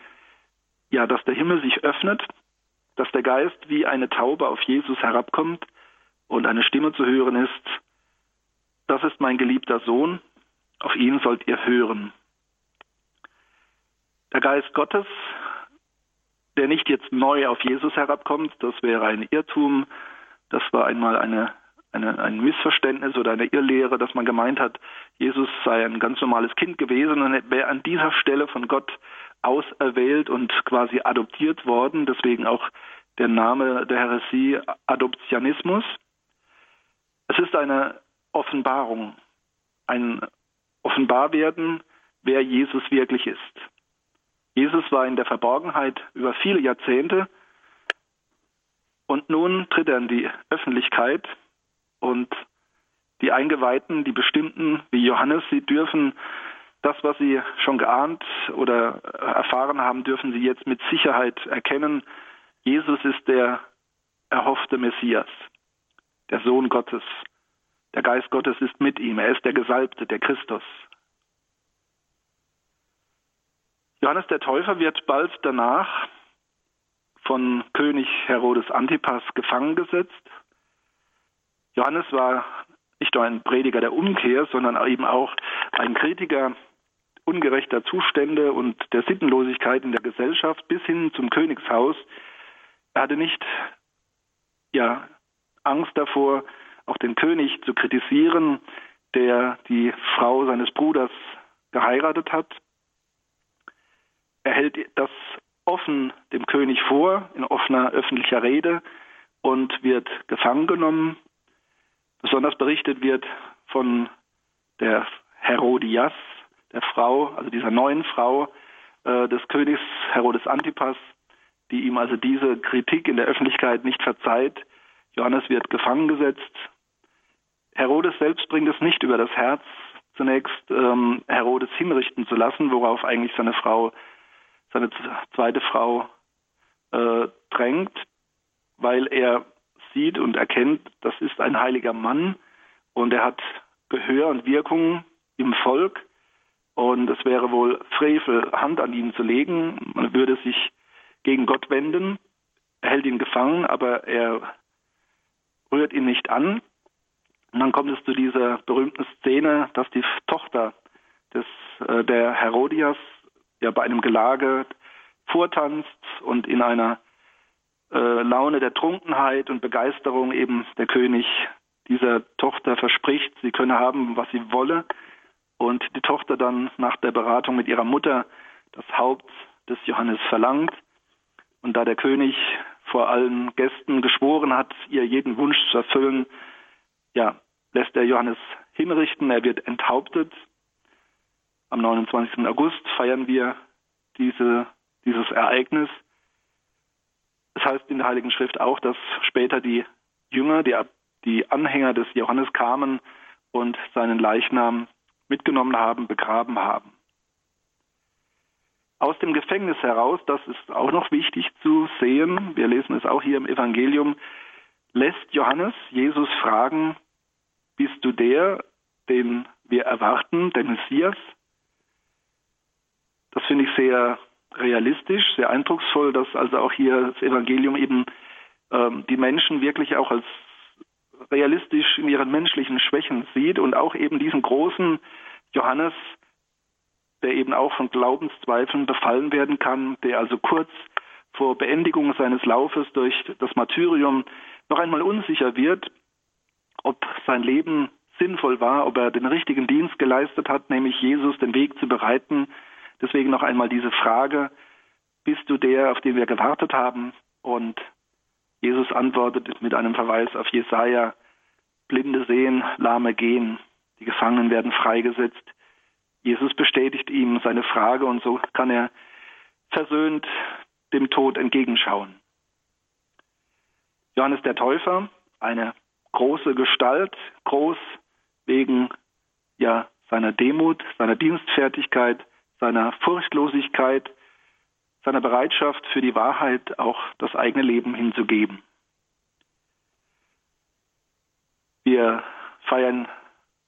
ja, dass der Himmel sich öffnet, dass der Geist wie eine Taube auf Jesus herabkommt und eine Stimme zu hören ist, das ist mein geliebter Sohn, auf ihn sollt ihr hören. Der Geist Gottes, der nicht jetzt neu auf Jesus herabkommt, das wäre ein Irrtum, das war einmal eine, eine, ein Missverständnis oder eine Irrlehre, dass man gemeint hat, Jesus sei ein ganz normales Kind gewesen und wäre an dieser Stelle von Gott auserwählt und quasi adoptiert worden, deswegen auch der Name der Heresie Adoptionismus. Es ist eine Offenbarung, ein offenbar werden, wer Jesus wirklich ist. Jesus war in der Verborgenheit über viele Jahrzehnte und nun tritt er in die Öffentlichkeit und die Eingeweihten, die Bestimmten wie Johannes, sie dürfen das, was sie schon geahnt oder erfahren haben, dürfen sie jetzt mit Sicherheit erkennen. Jesus ist der erhoffte Messias, der Sohn Gottes. Der Geist Gottes ist mit ihm. Er ist der Gesalbte, der Christus. Johannes der Täufer wird bald danach von König Herodes Antipas gefangen gesetzt. Johannes war nicht nur ein Prediger der Umkehr, sondern eben auch ein Kritiker ungerechter Zustände und der Sittenlosigkeit in der Gesellschaft bis hin zum Königshaus. Er hatte nicht ja, Angst davor, auch den König zu kritisieren, der die Frau seines Bruders geheiratet hat. Er hält das offen dem König vor, in offener öffentlicher Rede und wird gefangen genommen. Besonders berichtet wird von der Herodias, der Frau, also dieser neuen Frau äh, des Königs Herodes Antipas, die ihm also diese Kritik in der Öffentlichkeit nicht verzeiht. Johannes wird gefangen gesetzt. Herodes selbst bringt es nicht über das Herz, zunächst ähm, Herodes hinrichten zu lassen, worauf eigentlich seine Frau, seine zweite Frau äh, drängt, weil er sieht und erkennt, das ist ein heiliger Mann und er hat Gehör und Wirkung im Volk und es wäre wohl Frevel, Hand an ihn zu legen. Man würde sich gegen Gott wenden. Er hält ihn gefangen, aber er rührt ihn nicht an. Und dann kommt es zu dieser berühmten Szene, dass die Tochter des, äh, der Herodias ja bei einem Gelage vortanzt und in einer äh, Laune der Trunkenheit und Begeisterung eben der König dieser Tochter verspricht, sie könne haben, was sie wolle und die Tochter dann nach der Beratung mit ihrer Mutter das Haupt des Johannes verlangt. Und da der König vor allen Gästen geschworen hat, ihr jeden Wunsch zu erfüllen, ja, lässt er Johannes hinrichten, er wird enthauptet. Am 29. August feiern wir diese, dieses Ereignis. Es heißt in der Heiligen Schrift auch, dass später die Jünger, die, die Anhänger des Johannes kamen und seinen Leichnam mitgenommen haben, begraben haben. Aus dem Gefängnis heraus, das ist auch noch wichtig zu sehen, wir lesen es auch hier im Evangelium, lässt Johannes Jesus fragen, bist du der, den wir erwarten, der Messias? Das finde ich sehr realistisch, sehr eindrucksvoll, dass also auch hier das Evangelium eben ähm, die Menschen wirklich auch als realistisch in ihren menschlichen Schwächen sieht und auch eben diesen großen Johannes, der eben auch von Glaubenszweifeln befallen werden kann, der also kurz vor Beendigung seines Laufes durch das Martyrium noch einmal unsicher wird, ob sein Leben sinnvoll war, ob er den richtigen Dienst geleistet hat, nämlich Jesus den Weg zu bereiten. Deswegen noch einmal diese Frage, bist du der, auf den wir gewartet haben? Und Jesus antwortet mit einem Verweis auf Jesaja, Blinde sehen, Lahme gehen, die Gefangenen werden freigesetzt. Jesus bestätigt ihm seine Frage und so kann er versöhnt dem Tod entgegenschauen. Johannes der Täufer, eine große Gestalt, groß wegen ja seiner Demut, seiner Dienstfertigkeit, seiner Furchtlosigkeit, seiner Bereitschaft für die Wahrheit auch das eigene Leben hinzugeben. Wir feiern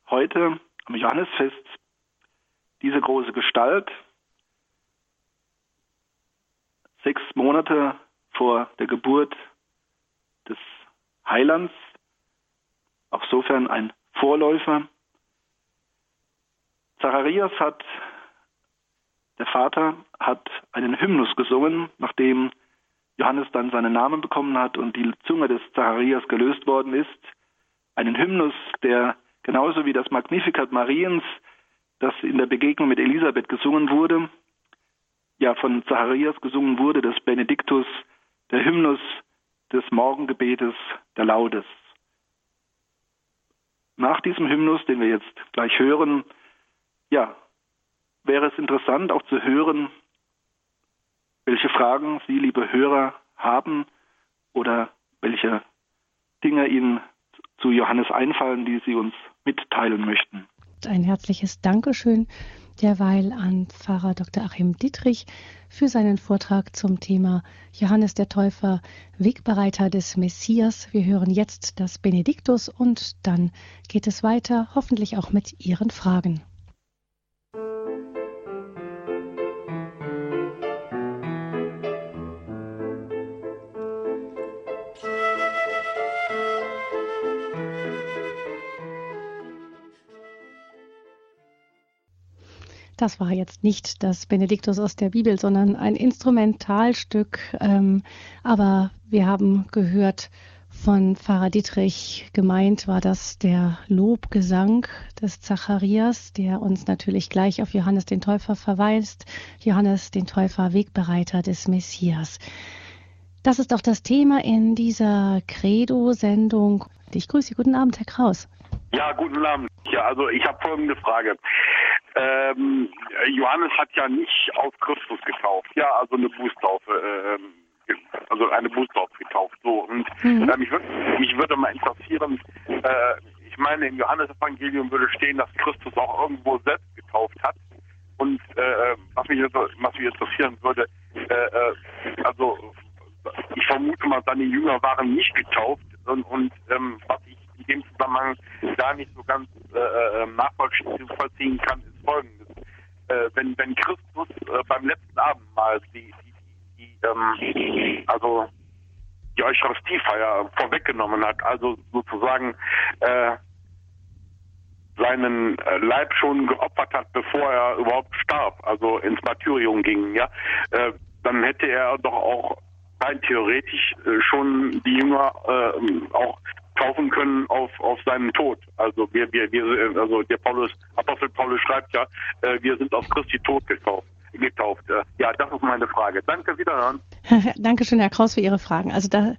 heute am Johannesfest diese große Gestalt, sechs Monate vor der Geburt des Heilands, auch sofern ein Vorläufer. Zacharias hat, der Vater hat einen Hymnus gesungen, nachdem Johannes dann seinen Namen bekommen hat und die Zunge des Zacharias gelöst worden ist. Einen Hymnus, der genauso wie das Magnificat Mariens, das in der Begegnung mit Elisabeth gesungen wurde, ja von Zacharias gesungen wurde, das Benediktus, der Hymnus des Morgengebetes, der Laudes. Nach diesem Hymnus, den wir jetzt gleich hören, ja, wäre es interessant auch zu hören, welche Fragen Sie, liebe Hörer, haben oder welche Dinge Ihnen zu Johannes einfallen, die Sie uns mitteilen möchten. Ein herzliches Dankeschön derweil an Pfarrer Dr. Achim Dietrich für seinen Vortrag zum Thema Johannes der Täufer, Wegbereiter des Messias. Wir hören jetzt das Benediktus und dann geht es weiter, hoffentlich auch mit Ihren Fragen. Das war jetzt nicht das Benediktus aus der Bibel, sondern ein Instrumentalstück. Ähm, aber wir haben gehört von Pfarrer Dietrich, gemeint war das der Lobgesang des Zacharias, der uns natürlich gleich auf Johannes den Täufer verweist. Johannes den Täufer, Wegbereiter des Messias. Das ist auch das Thema in dieser Credo-Sendung. Ich grüße Sie. Guten Abend, Herr Kraus. Ja, guten Abend. Ja, also ich habe folgende Frage. Ähm, Johannes hat ja nicht auf Christus getauft, ja, also eine Bußtaufe, äh, also eine Bußtaufe getauft. So und mhm. äh, mich, würde, mich würde mal interessieren, äh, ich meine im Johannesevangelium würde stehen, dass Christus auch irgendwo selbst getauft hat. Und äh, was mich was mich interessieren würde, äh, äh, also ich vermute mal, seine Jünger waren nicht getauft und, und ähm, was ich in dem Zusammenhang da nicht so ganz äh, äh nachvollziehen kann, ist folgendes. Äh, wenn, wenn Christus äh, beim letzten Abendmahl die, die, die ähm, also die Eucharistiefeier vorweggenommen hat, also sozusagen äh, seinen äh, Leib schon geopfert hat, bevor er überhaupt starb, also ins Martyrium ging, ja, äh, dann hätte er doch auch rein theoretisch äh, schon die Jünger äh, auch taufen können auf, auf seinen Tod. Also wir, wir, wir, also der Paulus, Apostel Paulus schreibt ja, äh, wir sind auf Christi Tod getauft. getauft. Ja, das ist meine Frage. Danke, wiederhören. Dankeschön, Herr Kraus, für Ihre Fragen. Also da,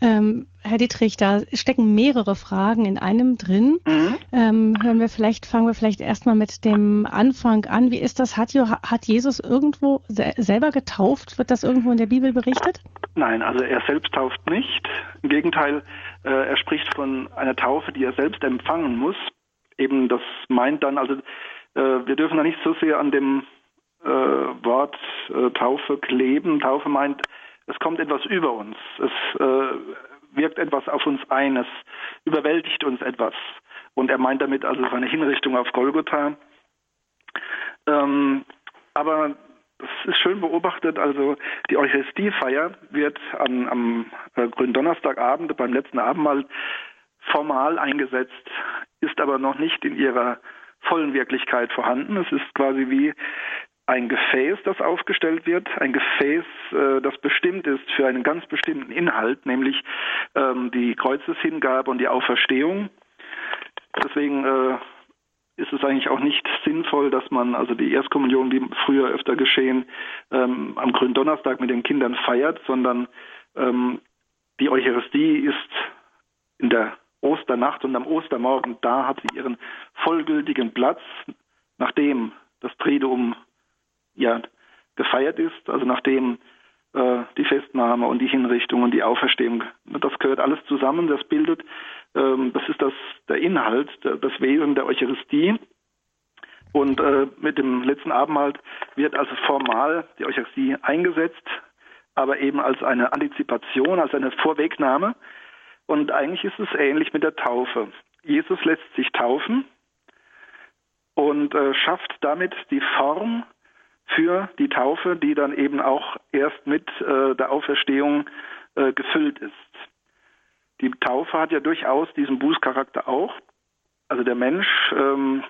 ähm, Herr Dietrich, da stecken mehrere Fragen in einem drin. Mhm. Ähm, hören wir vielleicht, fangen wir vielleicht erstmal mit dem Anfang an. Wie ist das? Hat, hat Jesus irgendwo se selber getauft? Wird das irgendwo in der Bibel berichtet? Nein, also er selbst tauft nicht. Im Gegenteil, äh, er spricht von einer Taufe, die er selbst empfangen muss. Eben das meint dann, also äh, wir dürfen da nicht so sehr an dem äh, Wort äh, Taufe kleben. Taufe meint, es kommt etwas über uns. Es äh, wirkt etwas auf uns ein. Es überwältigt uns etwas. Und er meint damit also seine Hinrichtung auf Golgotha. Ähm, aber das ist schön beobachtet. Also die Eucharistiefeier wird an, am äh, Gründonnerstagabend beim letzten Abendmahl formal eingesetzt, ist aber noch nicht in ihrer vollen Wirklichkeit vorhanden. Es ist quasi wie ein Gefäß, das aufgestellt wird, ein Gefäß, äh, das bestimmt ist für einen ganz bestimmten Inhalt, nämlich ähm, die Kreuzeshingabe und die Auferstehung. Deswegen äh, ist es eigentlich auch nicht sinnvoll, dass man also die Erstkommunion, wie früher öfter geschehen, ähm, am Gründonnerstag mit den Kindern feiert, sondern ähm, die Eucharistie ist in der Osternacht und am Ostermorgen, da hat sie ihren vollgültigen Platz, nachdem das Triduum ja gefeiert ist, also nachdem äh, die Festnahme und die Hinrichtung und die Auferstehung, das gehört alles zusammen, das bildet, ähm, das ist das, der Inhalt, der, das Wesen der Eucharistie. Und äh, mit dem letzten Abendmahl wird also formal die Eucharistie eingesetzt, aber eben als eine Antizipation, als eine Vorwegnahme. Und eigentlich ist es ähnlich mit der Taufe. Jesus lässt sich taufen und äh, schafft damit die Form für die Taufe, die dann eben auch erst mit äh, der Auferstehung äh, gefüllt ist. Die Taufe hat ja durchaus diesen Bußcharakter auch. Also der Mensch, ähm,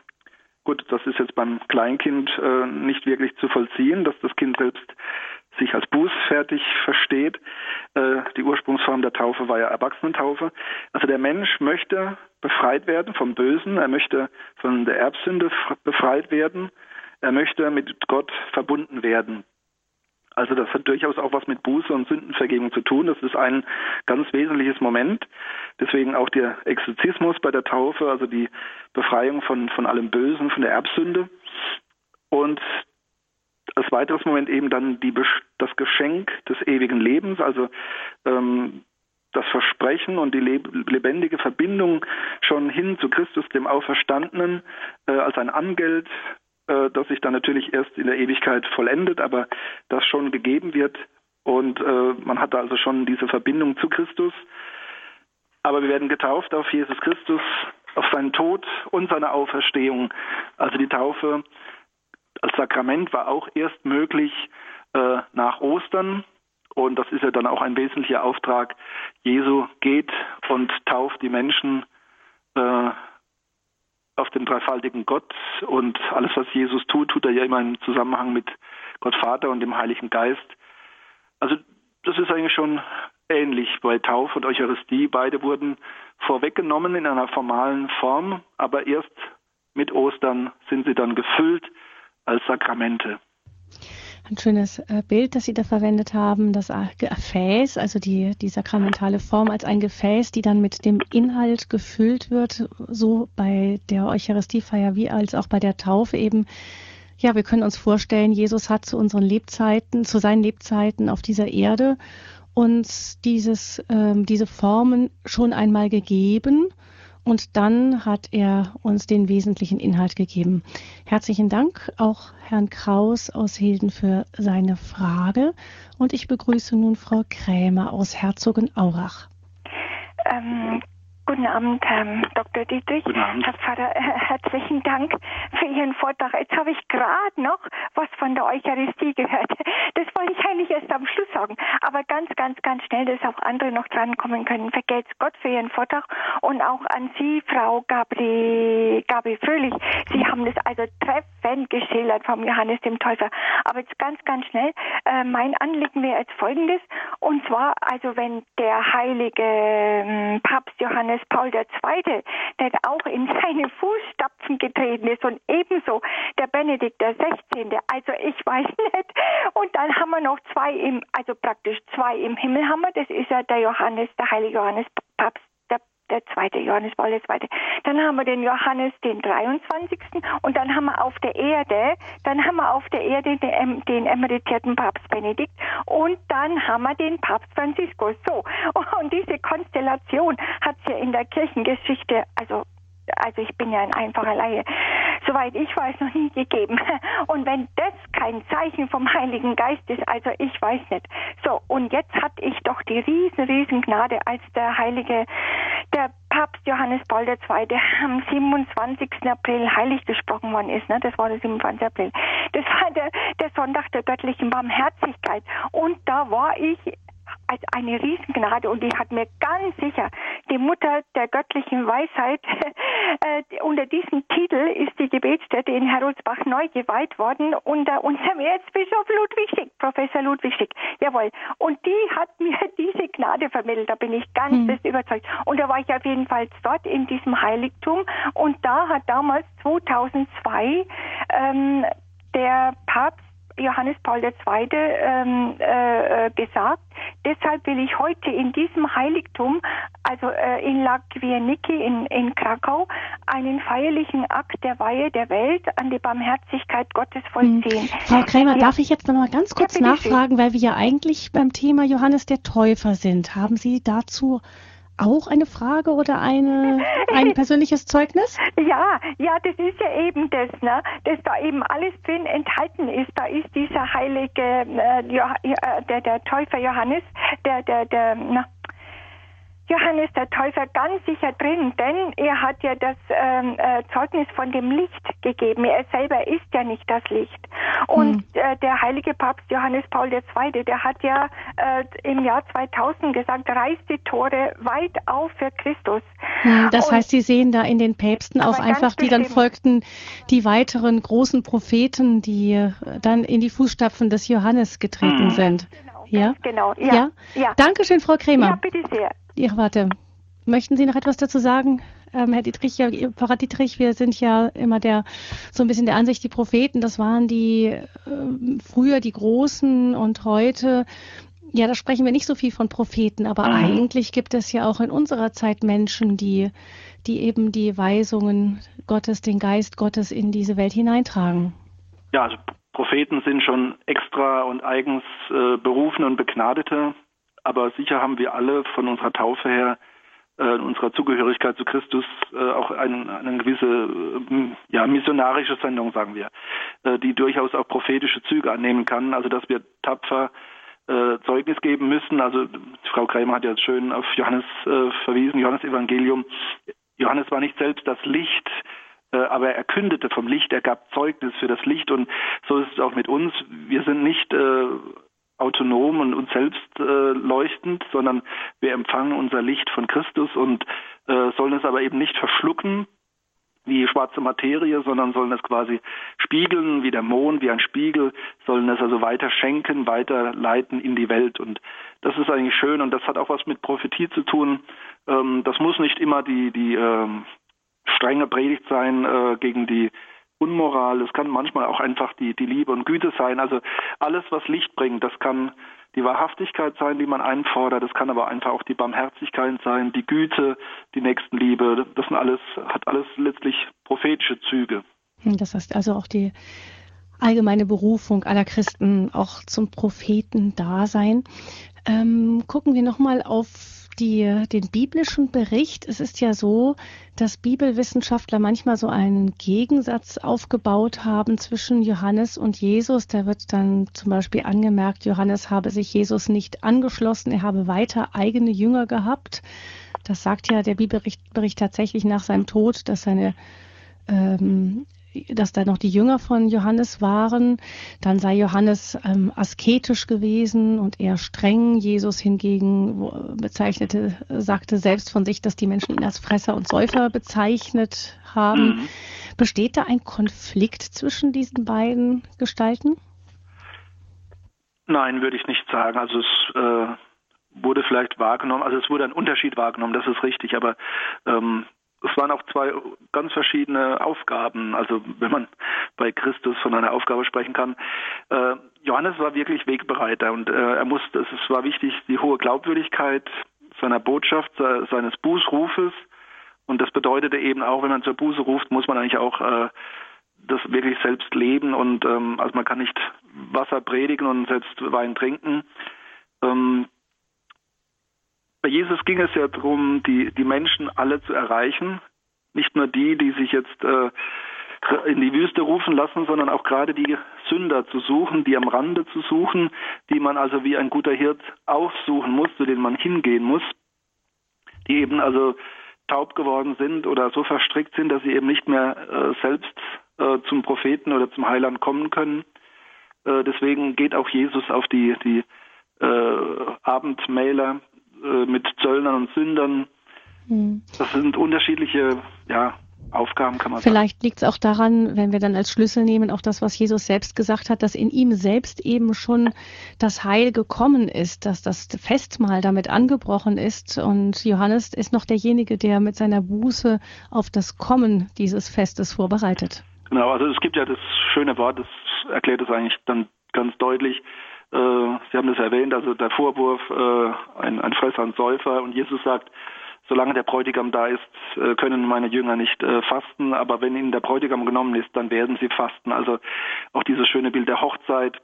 gut, das ist jetzt beim Kleinkind äh, nicht wirklich zu vollziehen, dass das Kind selbst sich als bußfertig versteht. Äh, die Ursprungsform der Taufe war ja Erwachsenentaufe. Also der Mensch möchte befreit werden vom Bösen, er möchte von der Erbsünde befreit werden er möchte mit Gott verbunden werden. Also das hat durchaus auch was mit Buße und Sündenvergebung zu tun. Das ist ein ganz wesentliches Moment. Deswegen auch der Exorzismus bei der Taufe, also die Befreiung von, von allem Bösen, von der Erbsünde. Und als weiteres Moment eben dann die, das Geschenk des ewigen Lebens, also ähm, das Versprechen und die lebendige Verbindung schon hin zu Christus, dem Auferstandenen, äh, als ein Angeld, äh, das sich dann natürlich erst in der Ewigkeit vollendet, aber das schon gegeben wird. Und äh, man hat also schon diese Verbindung zu Christus. Aber wir werden getauft auf Jesus Christus, auf seinen Tod und seine Auferstehung. Also die Taufe als Sakrament war auch erst möglich äh, nach Ostern. Und das ist ja dann auch ein wesentlicher Auftrag. Jesu geht und tauft die Menschen äh, auf den dreifaltigen Gott. Und alles, was Jesus tut, tut er ja immer im Zusammenhang mit Gott Vater und dem Heiligen Geist. Also das ist eigentlich schon ähnlich bei Taufe und Eucharistie. Beide wurden vorweggenommen in einer formalen Form, aber erst mit Ostern sind sie dann gefüllt als Sakramente. Ein schönes äh, Bild, das Sie da verwendet haben, das Gefäß, also die, die sakramentale Form als ein Gefäß, die dann mit dem Inhalt gefüllt wird, so bei der Eucharistiefeier wie als auch bei der Taufe eben. Ja, wir können uns vorstellen, Jesus hat zu unseren Lebzeiten, zu seinen Lebzeiten auf dieser Erde uns dieses, ähm, diese Formen schon einmal gegeben und dann hat er uns den wesentlichen Inhalt gegeben. Herzlichen Dank auch Herrn Kraus aus Hilden für seine Frage. Und ich begrüße nun Frau Krämer aus Herzogenaurach. Ähm, Guten Abend, Herr Dr. Dietrich. Guten Abend. Herr Pfarrer, äh, herzlichen Dank für Ihren Vortrag. Jetzt habe ich gerade noch was von der Eucharistie gehört. Das wollte ich eigentlich erst am Schluss sagen. Aber ganz, ganz, ganz schnell, dass auch andere noch drankommen können. Vergelt's Gott für Ihren Vortrag und auch an Sie, Frau Gabri, Gabri Fröhlich. Sie haben das also treffend geschildert vom Johannes dem Täufer. Aber jetzt ganz, ganz schnell. Äh, mein Anliegen wäre jetzt folgendes. Und zwar, also wenn der heilige äh, Papst Johannes Johannes Paul II., der auch in seine Fußstapfen getreten ist und ebenso der Benedikt XVI. Also ich weiß nicht. Und dann haben wir noch zwei im, also praktisch zwei im Himmel haben wir. Das ist ja der Johannes, der heilige Johannes Papst der zweite Johannes Paul II. Dann haben wir den Johannes den 23. und dann haben wir auf der Erde, dann haben wir auf der Erde den, den emeritierten Papst Benedikt und dann haben wir den Papst Franziskus. So und diese Konstellation hat es ja in der Kirchengeschichte, also also ich bin ja ein einfacher Laie, soweit ich weiß, noch nie gegeben. Und wenn das kein Zeichen vom Heiligen Geist ist, also ich weiß nicht. So, und jetzt hatte ich doch die riesen, riesen Gnade, als der Heilige, der Papst Johannes Paul II. am 27. April heilig gesprochen worden ist. Ne? Das war der 27. April. Das war der, der Sonntag der göttlichen Barmherzigkeit. Und da war ich als eine Riesengnade und die hat mir ganz sicher die Mutter der göttlichen Weisheit äh, unter diesem Titel ist die Gebetsstätte in Heroldsbach neu geweiht worden unter unserem Erzbischof Ludwig Schick, Professor Ludwig Schick. Jawohl. Und die hat mir diese Gnade vermittelt, da bin ich ganz hm. fest überzeugt. Und da war ich auf jeden Fall dort in diesem Heiligtum und da hat damals 2002 ähm, der Papst Johannes Paul II. Ähm, äh, äh, gesagt. Deshalb will ich heute in diesem Heiligtum, also äh, in Lakwieniki in, in Krakau, einen feierlichen Akt der Weihe der Welt an die Barmherzigkeit Gottes vollziehen. Hm. Frau Krämer, ja. darf ich jetzt noch mal ganz kurz ja, nachfragen, weil wir ja eigentlich beim Thema Johannes der Täufer sind. Haben Sie dazu auch eine Frage oder eine, ein persönliches Zeugnis? Ja, ja, das ist ja eben das, ne? dass da eben alles drin enthalten ist. Da ist dieser heilige, äh, äh der, der Täufer Johannes, der, der, der, na, Johannes der Täufer ganz sicher drin, denn er hat ja das ähm, äh, Zeugnis von dem Licht gegeben. Er selber ist ja nicht das Licht. Und hm. äh, der heilige Papst Johannes Paul II., der hat ja äh, im Jahr 2000 gesagt, reißt die Tore weit auf für Christus. Hm, das Und, heißt, Sie sehen da in den Päpsten auch einfach, die dann folgten, die weiteren großen Propheten, die äh, dann in die Fußstapfen des Johannes getreten hm. sind. Genau, ja? genau. Ja. ja. ja. Dankeschön, Frau Kremer. Ja, bitte sehr. Ja, warte. Möchten Sie noch etwas dazu sagen? Ähm, Herr Dietrich, ja, Pfarrer Dietrich, wir sind ja immer der, so ein bisschen der Ansicht, die Propheten, das waren die äh, früher die Großen und heute, ja, da sprechen wir nicht so viel von Propheten, aber mhm. eigentlich gibt es ja auch in unserer Zeit Menschen, die, die eben die Weisungen Gottes, den Geist Gottes in diese Welt hineintragen. Ja, also Propheten sind schon extra und eigens äh, berufene und begnadete aber sicher haben wir alle von unserer Taufe her äh, unserer Zugehörigkeit zu Christus äh, auch ein, eine gewisse äh, ja, missionarische Sendung, sagen wir, äh, die durchaus auch prophetische Züge annehmen kann. Also dass wir tapfer äh, Zeugnis geben müssen. Also Frau Krämer hat ja schön auf Johannes äh, verwiesen, Johannes Evangelium. Johannes war nicht selbst das Licht, äh, aber er kündete vom Licht, er gab Zeugnis für das Licht und so ist es auch mit uns. Wir sind nicht äh, autonom und uns selbst äh, leuchtend, sondern wir empfangen unser Licht von Christus und äh, sollen es aber eben nicht verschlucken wie schwarze Materie, sondern sollen es quasi spiegeln wie der Mond, wie ein Spiegel, sollen es also weiter schenken, weiter leiten in die Welt. Und das ist eigentlich schön und das hat auch was mit Prophetie zu tun. Ähm, das muss nicht immer die, die ähm, strenge Predigt sein äh, gegen die Unmoral, es kann manchmal auch einfach die, die Liebe und Güte sein. Also alles, was Licht bringt, das kann die Wahrhaftigkeit sein, die man einfordert, das kann aber einfach auch die Barmherzigkeit sein, die Güte, die Nächstenliebe. Das sind alles, hat alles letztlich prophetische Züge. Hm, das heißt also auch die allgemeine Berufung aller Christen auch zum Propheten-Dasein. Ähm, gucken wir nochmal auf die, den biblischen Bericht. Es ist ja so, dass Bibelwissenschaftler manchmal so einen Gegensatz aufgebaut haben zwischen Johannes und Jesus. Da wird dann zum Beispiel angemerkt, Johannes habe sich Jesus nicht angeschlossen, er habe weiter eigene Jünger gehabt. Das sagt ja der Bibelbericht Bericht tatsächlich nach seinem Tod, dass seine ähm, dass da noch die Jünger von Johannes waren. Dann sei Johannes ähm, asketisch gewesen und eher streng. Jesus hingegen bezeichnete, sagte selbst von sich, dass die Menschen ihn als Fresser und Säufer bezeichnet haben. Mhm. Besteht da ein Konflikt zwischen diesen beiden Gestalten? Nein, würde ich nicht sagen. Also es äh, wurde vielleicht wahrgenommen, also es wurde ein Unterschied wahrgenommen, das ist richtig, aber ähm, es waren auch zwei ganz verschiedene Aufgaben. Also wenn man bei Christus von einer Aufgabe sprechen kann. Äh, Johannes war wirklich Wegbereiter und äh, er musste, es war wichtig, die hohe Glaubwürdigkeit seiner Botschaft, seines Bußrufes. Und das bedeutete eben auch, wenn man zur Buße ruft, muss man eigentlich auch äh, das wirklich selbst leben und ähm, also man kann nicht Wasser predigen und selbst Wein trinken. Ähm, bei Jesus ging es ja darum, die, die Menschen alle zu erreichen. Nicht nur die, die sich jetzt äh, in die Wüste rufen lassen, sondern auch gerade die Sünder zu suchen, die am Rande zu suchen, die man also wie ein guter Hirt aufsuchen muss, zu denen man hingehen muss, die eben also taub geworden sind oder so verstrickt sind, dass sie eben nicht mehr äh, selbst äh, zum Propheten oder zum Heiland kommen können. Äh, deswegen geht auch Jesus auf die, die äh, Abendmäler äh, mit Zöllnern und Sündern. Hm. Das sind unterschiedliche ja, Aufgaben, kann man Vielleicht liegt es auch daran, wenn wir dann als Schlüssel nehmen, auch das, was Jesus selbst gesagt hat, dass in ihm selbst eben schon das Heil gekommen ist, dass das Festmahl damit angebrochen ist. Und Johannes ist noch derjenige, der mit seiner Buße auf das Kommen dieses Festes vorbereitet. Genau, also es gibt ja das schöne Wort, das erklärt es eigentlich dann ganz deutlich. Äh, Sie haben das erwähnt, also der Vorwurf, äh, ein, ein Fresser und Säufer. Und Jesus sagt, solange der Bräutigam da ist, äh, können meine Jünger nicht fasten, aber wenn ihnen der Bräutigam genommen ist, dann werden sie fasten. Also auch dieses schöne Bild der Hochzeit.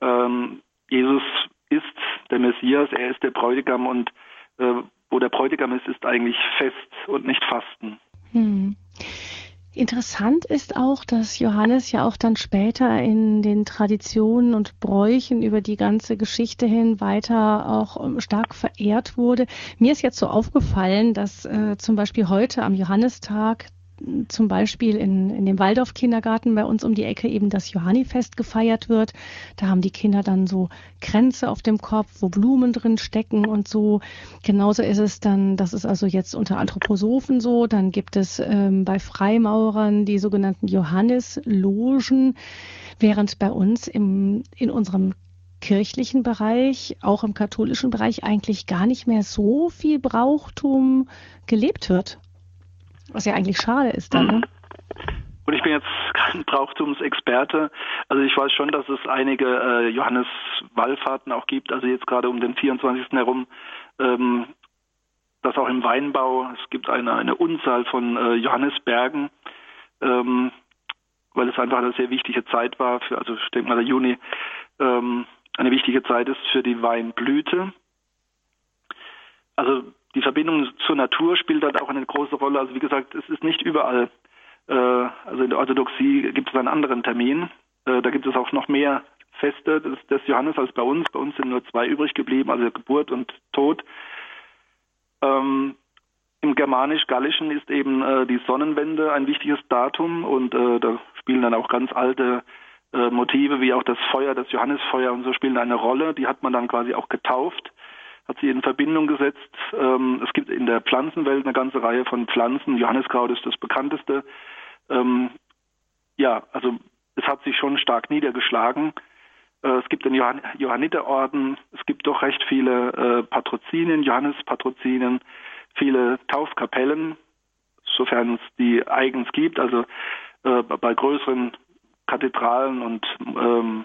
Ähm, Jesus ist der Messias, er ist der Bräutigam und wo der Bräutigam ist, ist eigentlich Fest und nicht Fasten. Hm. Interessant ist auch, dass Johannes ja auch dann später in den Traditionen und Bräuchen über die ganze Geschichte hin weiter auch ähm, stark verehrt wurde. Mir ist jetzt so aufgefallen, dass äh, zum Beispiel heute am Johannistag zum Beispiel in, in dem Waldorf-Kindergarten bei uns um die Ecke eben das Johannifest gefeiert wird. Da haben die Kinder dann so Kränze auf dem Kopf, wo Blumen drin stecken und so. Genauso ist es dann, das ist also jetzt unter Anthroposophen so. Dann gibt es ähm, bei Freimaurern die sogenannten Johannislogen, während bei uns im, in unserem kirchlichen Bereich, auch im katholischen Bereich eigentlich gar nicht mehr so viel Brauchtum gelebt wird. Was ja eigentlich schade ist dann. Ne? Und ich bin jetzt kein Brauchtumsexperte. Also ich weiß schon, dass es einige äh, Johannes-Wallfahrten auch gibt, also jetzt gerade um den 24. herum. Ähm, das auch im Weinbau. Es gibt eine, eine Unzahl von äh, Johannisbergen, ähm, weil es einfach eine sehr wichtige Zeit war, für, also ich denke mal der Juni ähm, eine wichtige Zeit ist für die Weinblüte. also die Verbindung zur Natur spielt halt auch eine große Rolle. Also wie gesagt, es ist nicht überall, äh, also in der Orthodoxie gibt es einen anderen Termin. Äh, da gibt es auch noch mehr Feste des, des, Johannes als bei uns. Bei uns sind nur zwei übrig geblieben, also Geburt und Tod. Ähm, Im Germanisch-Gallischen ist eben äh, die Sonnenwende ein wichtiges Datum und äh, da spielen dann auch ganz alte äh, Motive wie auch das Feuer, das Johannesfeuer und so spielen eine Rolle. Die hat man dann quasi auch getauft hat sie in Verbindung gesetzt. Ähm, es gibt in der Pflanzenwelt eine ganze Reihe von Pflanzen. Johanniskraut ist das bekannteste. Ähm, ja, also es hat sich schon stark niedergeschlagen. Äh, es gibt den Johann Johanniterorden, es gibt doch recht viele äh, Patrozinen, Johannespatrozinen, viele Taufkapellen, sofern es die eigens gibt. Also äh, bei größeren Kathedralen und ähm,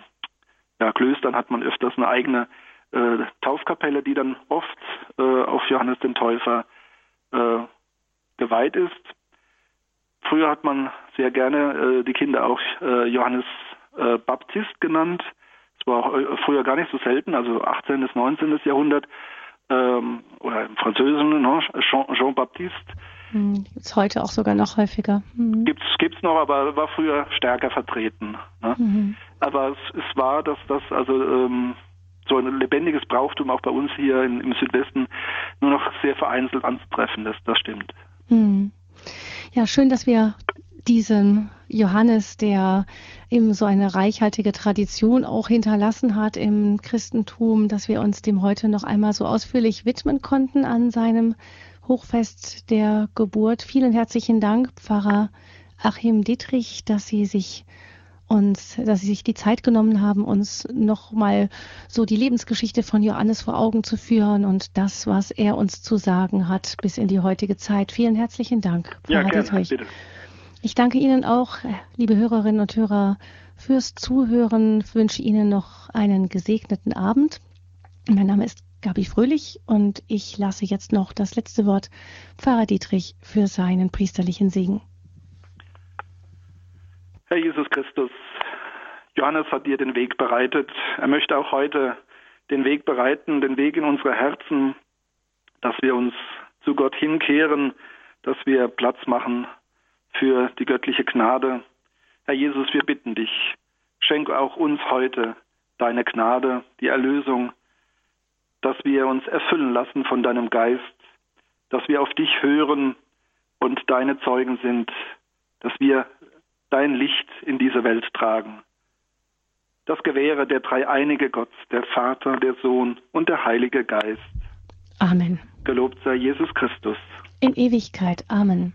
ja, Klöstern hat man öfters eine eigene äh, Taufkapelle, die dann oft äh, auf Johannes den Täufer äh, geweiht ist. Früher hat man sehr gerne äh, die Kinder auch äh, Johannes äh, Baptist genannt. Das war auch früher gar nicht so selten, also 18. bis 19. Jahrhundert ähm, oder im Französischen ne? Jean, Jean Baptiste. Hm, Gibt es heute auch sogar noch häufiger. Mhm. Gibt's gibt's noch, aber war früher stärker vertreten. Ne? Mhm. Aber es, es war, dass das also ähm, so ein lebendiges Brauchtum auch bei uns hier in, im Südwesten nur noch sehr vereinzelt anzutreffen ist. Das stimmt. Hm. Ja, schön, dass wir diesen Johannes, der eben so eine reichhaltige Tradition auch hinterlassen hat im Christentum, dass wir uns dem heute noch einmal so ausführlich widmen konnten an seinem Hochfest der Geburt. Vielen herzlichen Dank, Pfarrer Achim Dietrich, dass Sie sich und dass Sie sich die Zeit genommen haben, uns nochmal so die Lebensgeschichte von Johannes vor Augen zu führen und das, was er uns zu sagen hat bis in die heutige Zeit. Vielen herzlichen Dank, Pfarrer ja, gerne, Bitte. Ich danke Ihnen auch, liebe Hörerinnen und Hörer, fürs Zuhören. Ich wünsche Ihnen noch einen gesegneten Abend. Mein Name ist Gabi Fröhlich und ich lasse jetzt noch das letzte Wort Pfarrer Dietrich für seinen priesterlichen Segen. Herr Jesus Christus, Johannes hat dir den Weg bereitet. Er möchte auch heute den Weg bereiten, den Weg in unsere Herzen, dass wir uns zu Gott hinkehren, dass wir Platz machen für die göttliche Gnade. Herr Jesus, wir bitten dich, schenk auch uns heute deine Gnade, die Erlösung, dass wir uns erfüllen lassen von deinem Geist, dass wir auf dich hören und deine Zeugen sind, dass wir dein Licht in diese Welt tragen. Das gewähre der dreieinige Gott, der Vater, der Sohn und der Heilige Geist. Amen. Gelobt sei Jesus Christus. In Ewigkeit. Amen.